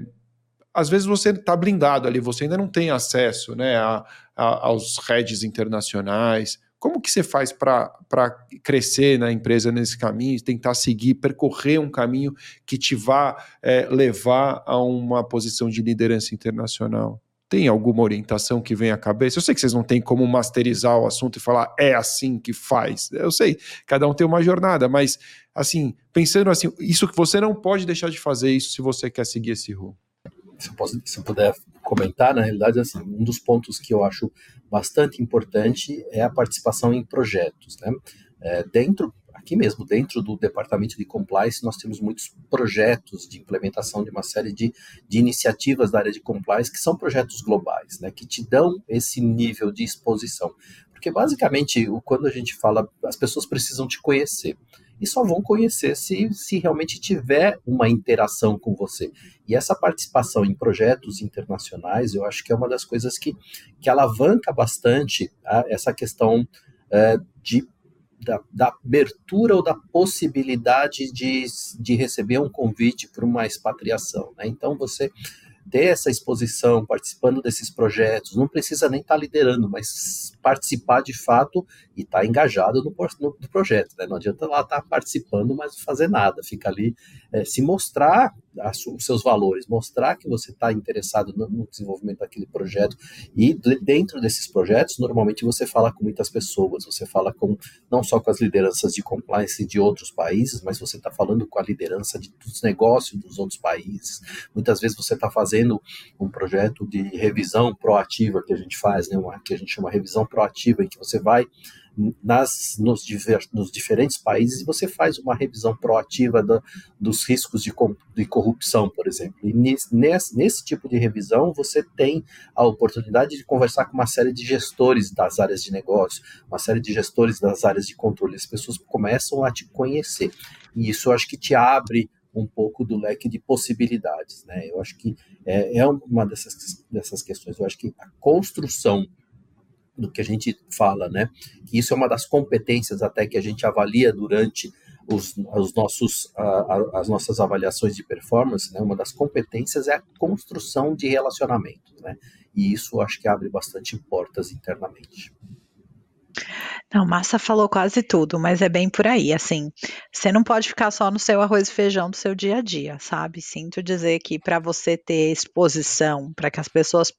às vezes você está blindado ali, você ainda não tem acesso né, a, a, aos redes internacionais. Como que você faz para crescer na empresa nesse caminho, tentar seguir, percorrer um caminho que te vá é, levar a uma posição de liderança internacional? Tem alguma orientação que vem à cabeça? Eu sei que vocês não têm como masterizar o assunto e falar é assim que faz. Eu sei, cada um tem uma jornada, mas assim, pensando assim, isso que você não pode deixar de fazer isso se você quer seguir esse rumo. Se eu, posso, se eu puder comentar, na realidade, assim, um dos pontos que eu acho bastante importante é a participação em projetos. Né? É, dentro, aqui mesmo, dentro do departamento de compliance, nós temos muitos projetos de implementação de uma série de, de iniciativas da área de compliance que são projetos globais, né, que te dão esse nível de exposição. Porque, basicamente, quando a gente fala, as pessoas precisam te conhecer e só vão conhecer se, se realmente tiver uma interação com você. E essa participação em projetos internacionais, eu acho que é uma das coisas que, que alavanca bastante a, essa questão é, de da, da, abertura ou da possibilidade de, de receber um convite para uma expatriação. Né? Então, você ter essa exposição, participando desses projetos, não precisa nem estar tá liderando, mas participar de fato e estar tá engajado no, no, no, projeto. Né? Não adianta lá estar tá participando, mas não fazer nada, fica ali, é, se mostrar os seus valores, mostrar que você está interessado no, desenvolvimento daquele projeto. E dentro desses projetos, normalmente você fala com muitas pessoas, você fala com não só com as lideranças de compliance de outros países, mas você está falando com a liderança de, dos negócios dos outros países. Muitas vezes você está fazendo um projeto de revisão proativa que a gente faz, né, uma, que a gente chama revisão proativa, em que você vai nas, nos, diver, nos diferentes países e você faz uma revisão proativa do, dos riscos de, de corrupção, por exemplo. E nesse, nesse tipo de revisão você tem a oportunidade de conversar com uma série de gestores das áreas de negócio, uma série de gestores das áreas de controle. As pessoas começam a te conhecer. E isso eu acho que te abre um pouco do leque de possibilidades. Né? Eu acho que é, é uma dessas, dessas questões. Eu acho que a construção do que a gente fala, né? Que isso é uma das competências até que a gente avalia durante os, os nossos, a, a, as nossas avaliações de performance, né? Uma das competências é a construção de relacionamentos, né? E isso acho que abre bastante portas internamente. Não, Massa falou quase tudo, mas é bem por aí, assim, você não pode ficar só no seu arroz e feijão do seu dia a dia, sabe? Sinto dizer que para você ter exposição, para que as pessoas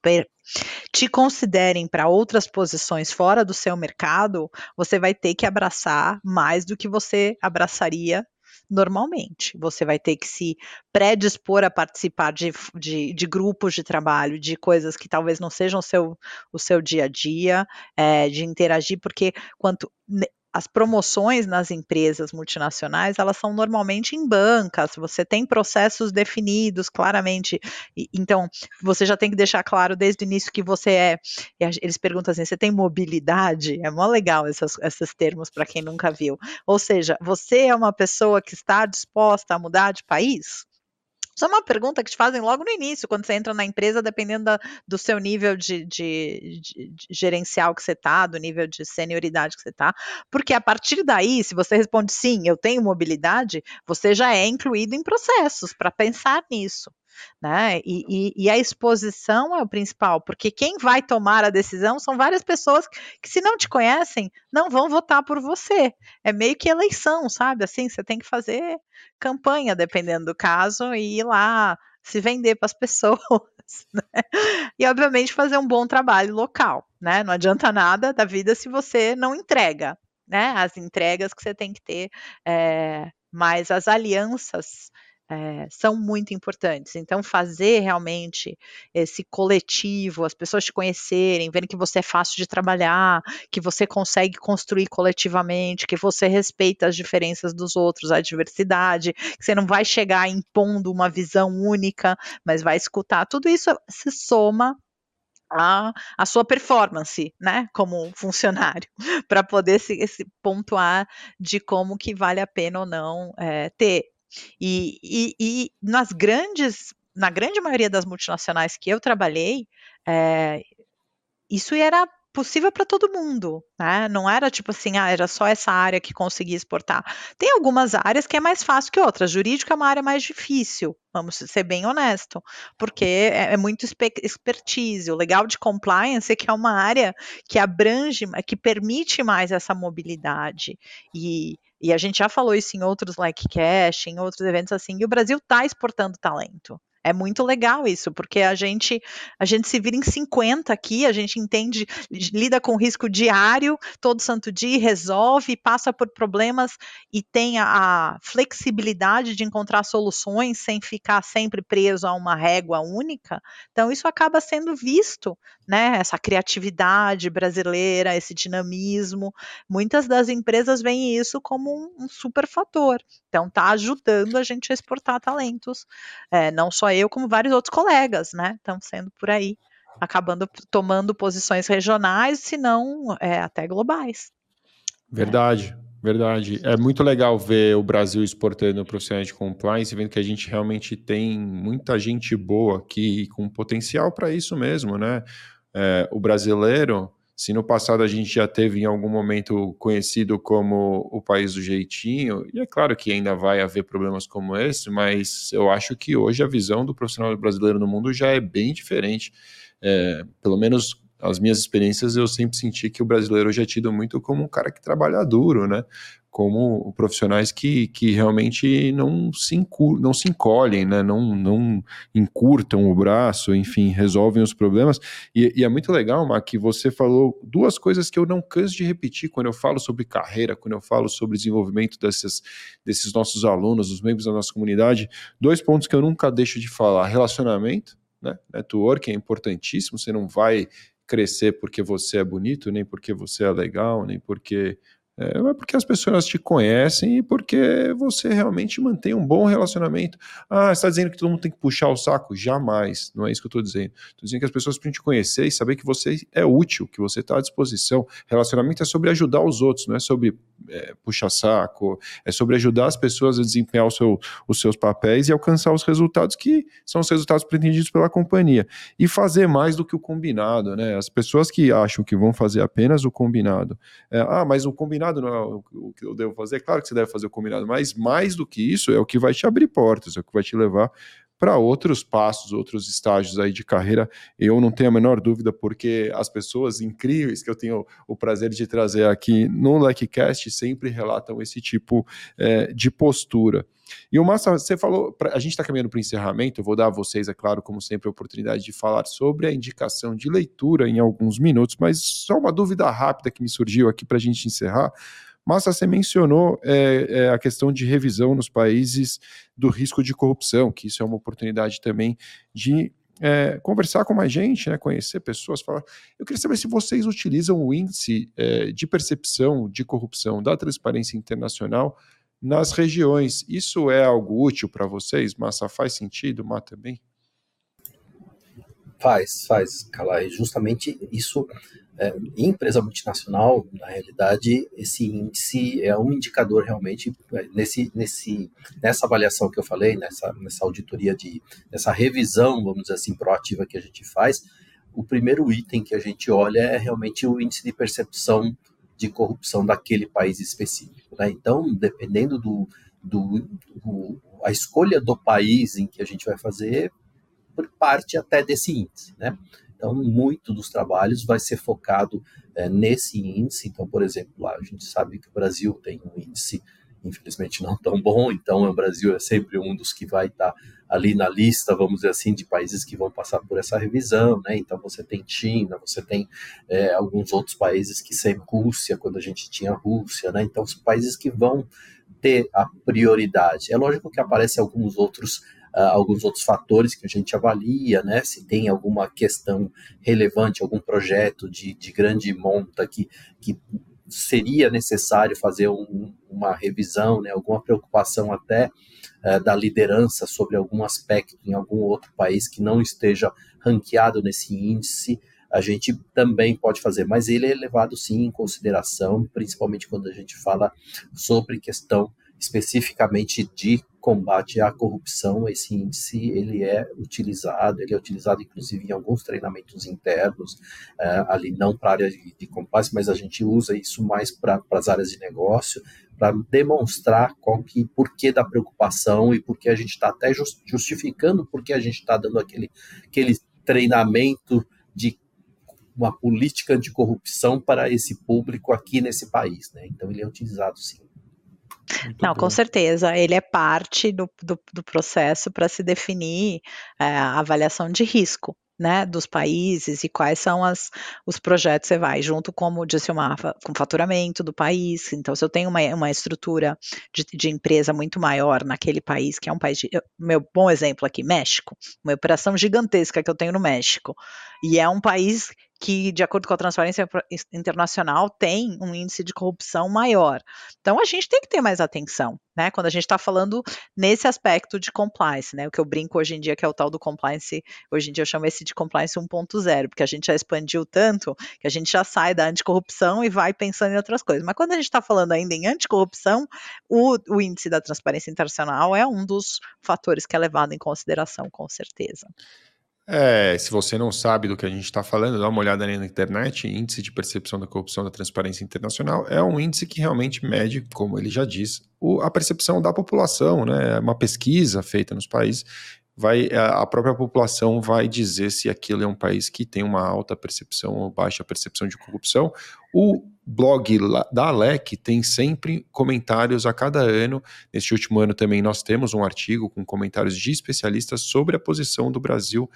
te considerem para outras posições fora do seu mercado, você vai ter que abraçar mais do que você abraçaria normalmente. Você vai ter que se predispor a participar de, de, de, grupos de trabalho, de coisas que talvez não sejam o seu, o seu dia a dia, é, de interagir, porque quanto as promoções nas empresas multinacionais, elas são normalmente em bancas, você tem processos definidos claramente, e, então você já tem que deixar claro desde o início que você é, eles perguntam assim, você tem mobilidade? É mó legal essas, esses termos para quem nunca viu, ou seja, você é uma pessoa que está disposta a mudar de país? Isso é uma pergunta que te fazem logo no início, quando você entra na empresa, dependendo da, do seu nível de, de, de, de gerencial que você está, do nível de senioridade que você está, porque a partir daí, se você responde sim, eu tenho mobilidade, você já é incluído em processos para pensar nisso né? E, e, e, a exposição é o principal, porque quem vai tomar a decisão são várias pessoas que, se não te conhecem, não vão votar por você. É meio que eleição, sabe? Assim, você tem que fazer campanha, dependendo do caso, e ir lá se vender para as pessoas. Né? E, obviamente, fazer um bom trabalho local, né? Não adianta nada da vida se você não entrega, né? As entregas que você tem que ter, é, mas as alianças é, são muito importantes. Então, fazer realmente esse coletivo, as pessoas te conhecerem, verem que você é fácil de trabalhar, que você consegue construir coletivamente, que você respeita as diferenças dos outros, a diversidade, que você não vai chegar impondo uma visão única, mas vai escutar. Tudo isso se soma a, a, sua performance, né, como funcionário, para poder se, se, pontuar de como que vale a pena ou não é, ter e, e, e nas grandes, na grande maioria das multinacionais que eu trabalhei, é, isso era possível para todo mundo, né? Não era tipo assim, ah, era só essa área que conseguia exportar. Tem algumas áreas que é mais fácil que outras. Jurídico é uma área mais difícil, vamos ser bem honesto, porque é, é muito expertise. O legal de compliance é que é uma área que abrange, que permite mais essa mobilidade e e a gente já falou isso em outros like cash, em outros eventos assim, e o Brasil está exportando talento. É muito legal isso, porque a gente a gente se vira em 50 aqui, a gente entende, lida com risco diário, todo santo dia, resolve, passa por problemas e tem a, a flexibilidade de encontrar soluções sem ficar sempre preso a uma régua única. Então isso acaba sendo visto, né? Essa criatividade brasileira, esse dinamismo. Muitas das empresas veem isso como um, um super fator. Então está ajudando a gente a exportar talentos, é, não só eu, como vários outros colegas, né? Estão sendo por aí, acabando tomando posições regionais, se não é, até globais. Verdade, verdade. É muito legal ver o Brasil exportando profissionais de compliance, vendo que a gente realmente tem muita gente boa aqui com potencial para isso mesmo, né? É, o brasileiro se no passado a gente já teve em algum momento conhecido como o país do jeitinho, e é claro que ainda vai haver problemas como esse, mas eu acho que hoje a visão do profissional brasileiro no mundo já é bem diferente. É, pelo menos as minhas experiências eu sempre senti que o brasileiro hoje é tido muito como um cara que trabalha duro, né? Como profissionais que, que realmente não se, encur, não se encolhem, né? não, não encurtam o braço, enfim, resolvem os problemas. E, e é muito legal, Mar, que você falou duas coisas que eu não canso de repetir quando eu falo sobre carreira, quando eu falo sobre desenvolvimento desses, desses nossos alunos, dos membros da nossa comunidade. Dois pontos que eu nunca deixo de falar: relacionamento, né? Network é importantíssimo, você não vai crescer porque você é bonito, nem porque você é legal, nem porque é, porque as pessoas te conhecem e porque você realmente mantém um bom relacionamento. Ah, você está dizendo que todo mundo tem que puxar o saco? Jamais, não é isso que eu estou dizendo. Estou dizendo que as pessoas precisam te conhecer e saber que você é útil, que você está à disposição. Relacionamento é sobre ajudar os outros, não é sobre é, puxar saco, é sobre ajudar as pessoas a desempenhar seu, os seus papéis e alcançar os resultados que são os resultados pretendidos pela companhia. E fazer mais do que o combinado, né? As pessoas que acham que vão fazer apenas o combinado, é, ah, mas o combinado combinado não é o que eu devo fazer. Claro que você deve fazer o combinado, mas mais do que isso é o que vai te abrir portas, é o que vai te levar para outros passos, outros estágios aí de carreira. Eu não tenho a menor dúvida, porque as pessoas incríveis que eu tenho o prazer de trazer aqui no LecCast sempre relatam esse tipo é, de postura. E o Massa, você falou, a gente está caminhando para o encerramento, eu vou dar a vocês, é claro, como sempre, a oportunidade de falar sobre a indicação de leitura em alguns minutos, mas só uma dúvida rápida que me surgiu aqui para a gente encerrar. Massa, você mencionou é, é, a questão de revisão nos países do risco de corrupção, que isso é uma oportunidade também de é, conversar com mais gente, né, conhecer pessoas, falar. Eu queria saber se vocês utilizam o índice é, de percepção de corrupção da Transparência Internacional nas regiões. Isso é algo útil para vocês? Massa, faz sentido? Má também? Faz, faz, Calai. Justamente isso é, em empresa multinacional, na realidade, esse índice é um indicador realmente é, nesse, nesse, nessa avaliação que eu falei, nessa, nessa auditoria de, nessa revisão, vamos dizer assim, proativa que a gente faz. O primeiro item que a gente olha é realmente o índice de percepção de corrupção daquele país específico. Né? Então, dependendo do, do, do, a escolha do país em que a gente vai fazer, parte até desse índice, né? Então, muito dos trabalhos vai ser focado é, nesse índice. Então, por exemplo, a gente sabe que o Brasil tem um índice, infelizmente, não tão bom. Então, o Brasil é sempre um dos que vai estar ali na lista, vamos dizer assim, de países que vão passar por essa revisão. Né? Então, você tem China, você tem é, alguns outros países que sem Rússia, quando a gente tinha Rússia. Né? Então, são países que vão ter a prioridade. É lógico que aparecem alguns outros alguns outros fatores que a gente avalia, né? Se tem alguma questão relevante, algum projeto de, de grande monta que, que seria necessário fazer um, uma revisão, né? Alguma preocupação até uh, da liderança sobre algum aspecto em algum outro país que não esteja ranqueado nesse índice a gente também pode fazer, mas ele é levado sim em consideração, principalmente quando a gente fala sobre questão especificamente de combate à corrupção, esse índice ele é utilizado, ele é utilizado inclusive em alguns treinamentos internos, uh, ali não para a área de, de mas a gente usa isso mais para as áreas de negócio, para demonstrar qual que, porquê da preocupação e porque a gente está até justificando porque a gente está dando aquele, aquele treinamento de uma política anticorrupção para esse público aqui nesse país. Né? Então ele é utilizado sim. Muito Não, bom. com certeza. Ele é parte do, do, do processo para se definir é, a avaliação de risco. Né, dos países e quais são as, os projetos que você vai, junto, como disse o Mafa, com faturamento do país. Então, se eu tenho uma, uma estrutura de, de, empresa muito maior naquele país, que é um país, de, meu bom exemplo aqui, México, uma operação gigantesca que eu tenho no México, e é um país que, de acordo com a Transparência Internacional, tem um índice de corrupção maior. Então, a gente tem que ter mais atenção, né? Quando a gente está falando nesse aspecto de compliance, né? O que eu brinco hoje em dia, que é o tal do compliance, hoje em dia eu chamo esse de compliance 1.0, porque a gente já expandiu tanto que a gente já sai da anticorrupção e vai pensando em outras coisas. Mas quando a gente está falando ainda em anticorrupção, o, o índice da Transparência Internacional é um dos fatores que é levado em consideração, com certeza. É, se você não sabe do que a gente está falando, dá uma olhada na internet. Índice de percepção da corrupção da Transparência Internacional é um índice que realmente mede, como ele já diz, o, a percepção da população, né? É uma pesquisa feita nos países. Vai, a própria população vai dizer se aquilo é um país que tem uma alta percepção ou baixa percepção de corrupção. O blog da Alec tem sempre comentários a cada ano. Neste último ano também nós temos um artigo com comentários de especialistas sobre a posição do Brasil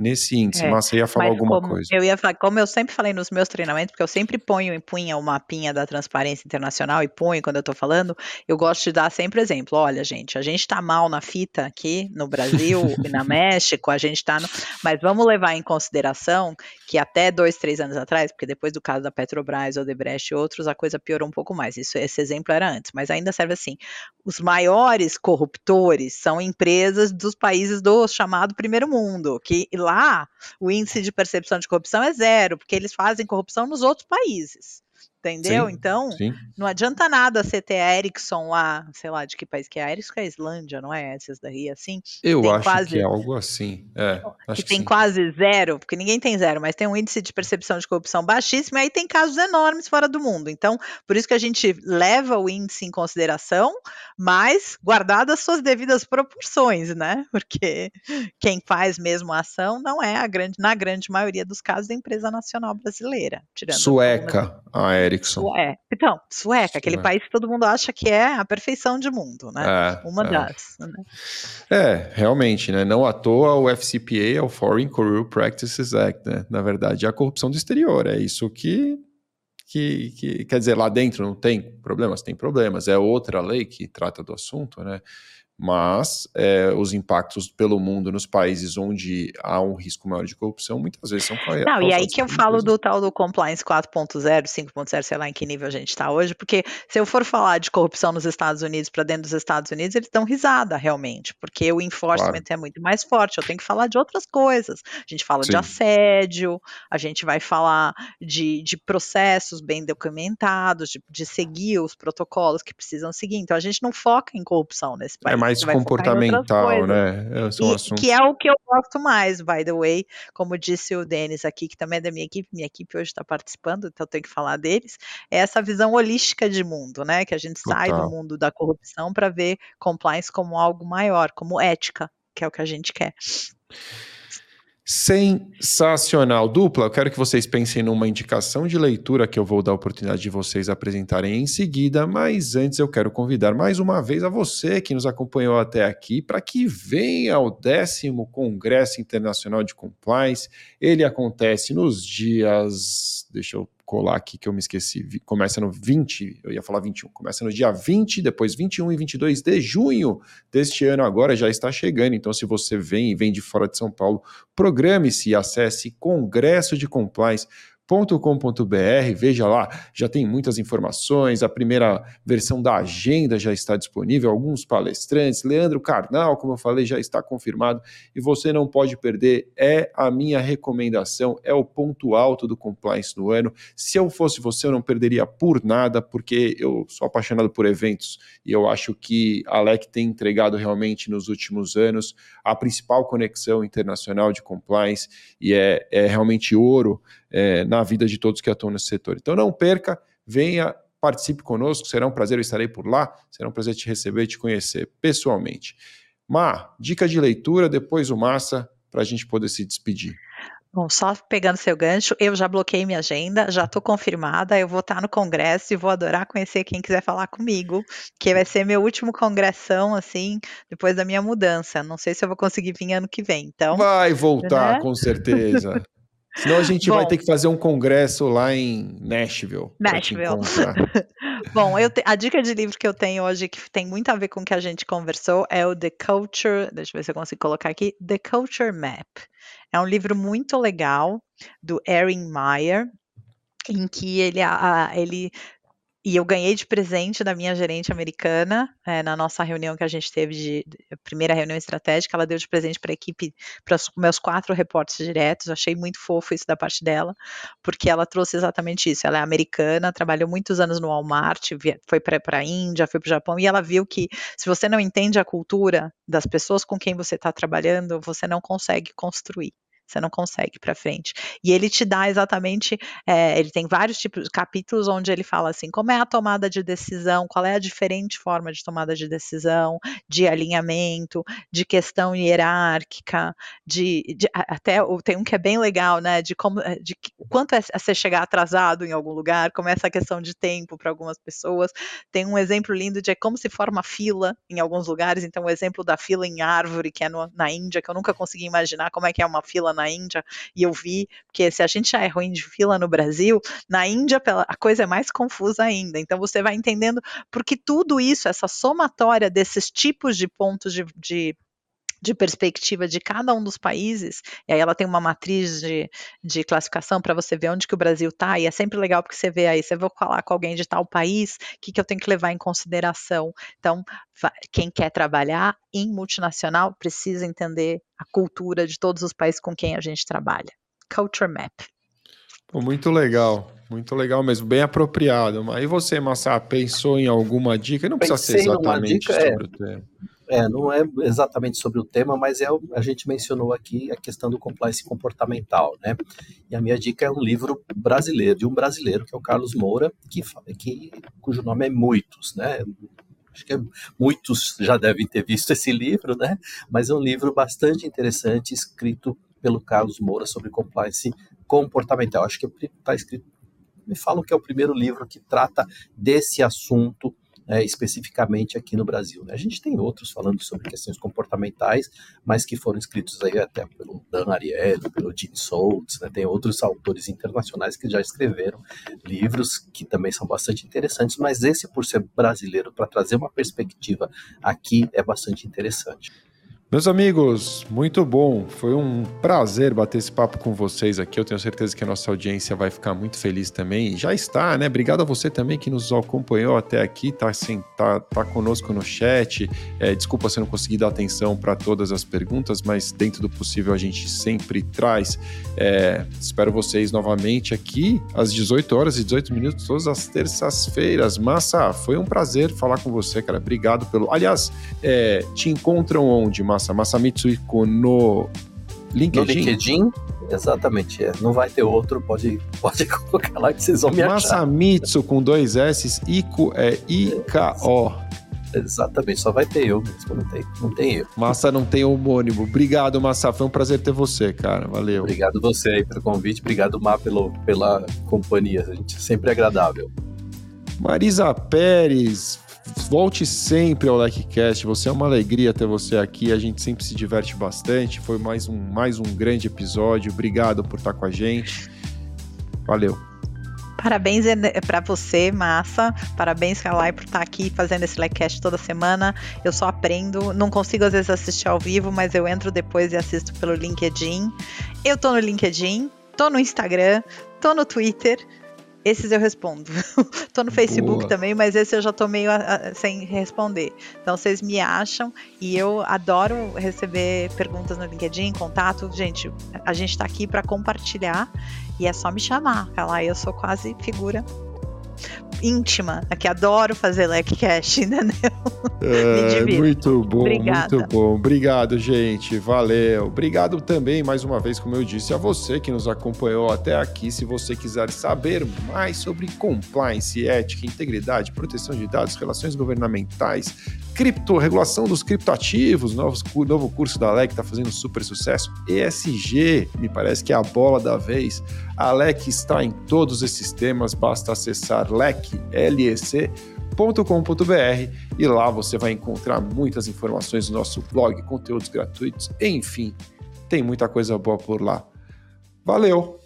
nesse índice. É, mas você ia falar alguma coisa? Eu ia falar, como eu sempre falei nos meus treinamentos, porque eu sempre ponho e punha o mapinha da transparência internacional e ponho quando eu estou falando, eu gosto de dar sempre exemplo. Olha, gente, a gente está mal na fita aqui no Brasil e na México, a gente está no... Mas vamos levar em consideração que até dois, três anos atrás, porque depois do caso da Petrobras, Odebrecht e outros, a coisa piorou um pouco mais. Isso, esse exemplo era antes, mas ainda serve assim. Os maiores corruptores são empresas dos países do chamado primeiro mundo, que lá lá o índice de percepção de corrupção é zero, porque eles fazem corrupção nos outros países. Entendeu? Sim, então, sim. não adianta nada você ter a Ericsson lá, sei lá de que país que é a Ericsson, é a Islândia, não é? Essas daí, assim. Eu acho quase, que é algo assim. É, que, tem quase zero, porque ninguém tem zero, mas tem um índice de percepção de corrupção baixíssimo, e aí tem casos enormes fora do mundo. Então, por isso que a gente leva o índice em consideração, mas guardado as suas devidas proporções, né? Porque quem faz mesmo a ação não é a grande, na grande maioria dos casos, a empresa nacional brasileira. Sueca, a Ericsson Ericsson. É. Então, sueca, aquele país que todo mundo acha que é a perfeição de mundo, né? É, Uma é. das. Né? É, realmente, né? Não à toa o FCPA é o Foreign Corrupt Practices Act, né? Na verdade, é a corrupção do exterior. É isso que, que, que quer dizer, lá dentro não tem problemas? Tem problemas. É outra lei que trata do assunto, né? Mas é, os impactos pelo mundo nos países onde há um risco maior de corrupção muitas vezes são Não, e aí que eu falo do tal do compliance 4.0, 5.0, sei lá em que nível a gente está hoje, porque se eu for falar de corrupção nos Estados Unidos para dentro dos Estados Unidos, eles dão risada realmente, porque o enforcement claro. é muito mais forte. Eu tenho que falar de outras coisas. A gente fala Sim. de assédio, a gente vai falar de, de processos bem documentados, de, de seguir os protocolos que precisam seguir. Então a gente não foca em corrupção nesse país. É mais comportamental, né? É, que é o que eu gosto mais, by the way. Como disse o Denis aqui, que também é da minha equipe, minha equipe hoje está participando, então eu tenho que falar deles. É essa visão holística de mundo, né? Que a gente Total. sai do mundo da corrupção para ver compliance como algo maior, como ética, que é o que a gente quer. Sensacional. Dupla, eu quero que vocês pensem numa indicação de leitura que eu vou dar a oportunidade de vocês apresentarem em seguida, mas antes eu quero convidar mais uma vez a você que nos acompanhou até aqui para que venha ao décimo Congresso Internacional de Compliance. Ele acontece nos dias. Deixa eu colar aqui que eu me esqueci. Começa no 20, eu ia falar 21. Começa no dia 20, depois 21 e 22 de junho deste ano. Agora já está chegando. Então, se você vem e vem de fora de São Paulo, programe-se e acesse Congresso de Compliance com.br veja lá, já tem muitas informações, a primeira versão da agenda já está disponível, alguns palestrantes, Leandro Carnal, como eu falei, já está confirmado, e você não pode perder, é a minha recomendação, é o ponto alto do compliance no ano. Se eu fosse você, eu não perderia por nada, porque eu sou apaixonado por eventos, e eu acho que a LEC tem entregado realmente nos últimos anos a principal conexão internacional de compliance, e é, é realmente ouro é, na vida de todos que atuam nesse setor. Então não perca, venha, participe conosco, será um prazer, eu estarei por lá, será um prazer te receber e te conhecer pessoalmente. Má, dica de leitura, depois o Massa, para a gente poder se despedir. Bom, só pegando seu gancho, eu já bloqueei minha agenda, já estou confirmada, eu vou estar no congresso e vou adorar conhecer quem quiser falar comigo, que vai ser meu último congressão, assim, depois da minha mudança. Não sei se eu vou conseguir vir ano que vem, então... Vai voltar, né? com certeza. Senão a gente Bom, vai ter que fazer um congresso lá em Nashville. Nashville. Bom, te, a dica de livro que eu tenho hoje, que tem muito a ver com o que a gente conversou, é o The Culture. Deixa eu ver se eu consigo colocar aqui. The Culture Map. É um livro muito legal do Erin Meyer, em que ele, ele e eu ganhei de presente da minha gerente americana, é, na nossa reunião que a gente teve, de, de primeira reunião estratégica, ela deu de presente para a equipe, para os meus quatro reportes diretos, achei muito fofo isso da parte dela, porque ela trouxe exatamente isso, ela é americana, trabalhou muitos anos no Walmart, foi para a Índia, foi para o Japão, e ela viu que se você não entende a cultura das pessoas com quem você está trabalhando, você não consegue construir você não consegue para frente. E ele te dá exatamente, é, ele tem vários tipos de capítulos onde ele fala assim, como é a tomada de decisão, qual é a diferente forma de tomada de decisão, de alinhamento, de questão hierárquica, de, de até tem um que é bem legal, né, de como, eh, de quanto é você chegar atrasado em algum lugar, como é essa questão de tempo para algumas pessoas. Tem um exemplo lindo de como se forma fila em alguns lugares, então o exemplo da fila em árvore, que é no, na Índia, que eu nunca consegui imaginar como é que é uma fila na Índia, e eu vi, porque se a gente já é ruim de fila no Brasil, na Índia a coisa é mais confusa ainda. Então você vai entendendo, porque tudo isso, essa somatória desses tipos de pontos de, de de perspectiva de cada um dos países, e aí ela tem uma matriz de, de classificação para você ver onde que o Brasil está, e é sempre legal porque você vê aí, você vai falar com alguém de tal país, o que, que eu tenho que levar em consideração. Então, quem quer trabalhar em multinacional precisa entender a cultura de todos os países com quem a gente trabalha. Culture Map. Pô, muito legal, muito legal mesmo, bem apropriado. Aí você, Massa, pensou em alguma dica? Não precisa Pensei ser exatamente dica, sobre é, o tema. É, não é exatamente sobre o tema, mas é a gente mencionou aqui a questão do compliance comportamental, né? E a minha dica é um livro brasileiro, de um brasileiro, que é o Carlos Moura, que, que cujo nome é Muitos, né? Acho que é, muitos já devem ter visto esse livro, né? Mas é um livro bastante interessante, escrito pelo Carlos Moura sobre compliance comportamental. Acho que está escrito, me falam que é o primeiro livro que trata desse assunto é, especificamente aqui no Brasil. Né? A gente tem outros falando sobre questões comportamentais, mas que foram escritos aí até pelo Dan Ariely, pelo Jim Soltz, né? tem outros autores internacionais que já escreveram livros que também são bastante interessantes, mas esse, por ser brasileiro, para trazer uma perspectiva aqui, é bastante interessante. Meus amigos, muito bom. Foi um prazer bater esse papo com vocês aqui. Eu tenho certeza que a nossa audiência vai ficar muito feliz também. Já está, né? Obrigado a você também que nos acompanhou até aqui, tá, assim, tá, tá conosco no chat. É, desculpa se eu não consegui dar atenção para todas as perguntas, mas dentro do possível a gente sempre traz. É, espero vocês novamente aqui às 18 horas e 18 minutos, todas as terças-feiras. Massa, foi um prazer falar com você, cara. Obrigado pelo. Aliás, é, te encontram onde, Massa? Massa, Masamitsu Iko no LinkedIn. No LinkedIn, exatamente. É. Não vai ter outro, pode, pode colocar lá que vocês vão me achar. Masamitsu com dois S, Iko é I-K-O. Exatamente, só vai ter eu mesmo, não tem, não tem eu. Massa não tem homônimo. Obrigado, Massa, foi um prazer ter você, cara, valeu. Obrigado você aí pelo convite, obrigado, Má, pelo, pela companhia, a gente é sempre agradável. Marisa Pérez, Volte sempre ao LikeCast, você é uma alegria ter você aqui, a gente sempre se diverte bastante. Foi mais um, mais um grande episódio. Obrigado por estar com a gente. Valeu. Parabéns é, para você, Massa. Parabéns, Kalai, por estar aqui fazendo esse LikeCast toda semana. Eu só aprendo, não consigo às vezes assistir ao vivo, mas eu entro depois e assisto pelo LinkedIn. Eu tô no LinkedIn, tô no Instagram, tô no Twitter. Esses eu respondo. tô no Facebook Boa. também, mas esse eu já tô meio a, a, sem responder. Então vocês me acham e eu adoro receber perguntas no LinkedIn, contato. Gente, a gente tá aqui para compartilhar e é só me chamar. Lá eu sou quase figura íntima, que adoro fazer LecCast, entendeu? É, muito bom, Obrigada. muito bom. Obrigado, gente. Valeu. Obrigado também, mais uma vez, como eu disse, a você que nos acompanhou até aqui. Se você quiser saber mais sobre compliance, ética, integridade, proteção de dados, relações governamentais, cripto, regulação dos criptoativos, novos, novo curso da LEC está fazendo super sucesso. ESG, me parece que é a bola da vez. A LEC está em todos esses temas, basta acessar LEC, lec.com.br e lá você vai encontrar muitas informações no nosso blog, conteúdos gratuitos, enfim, tem muita coisa boa por lá. Valeu!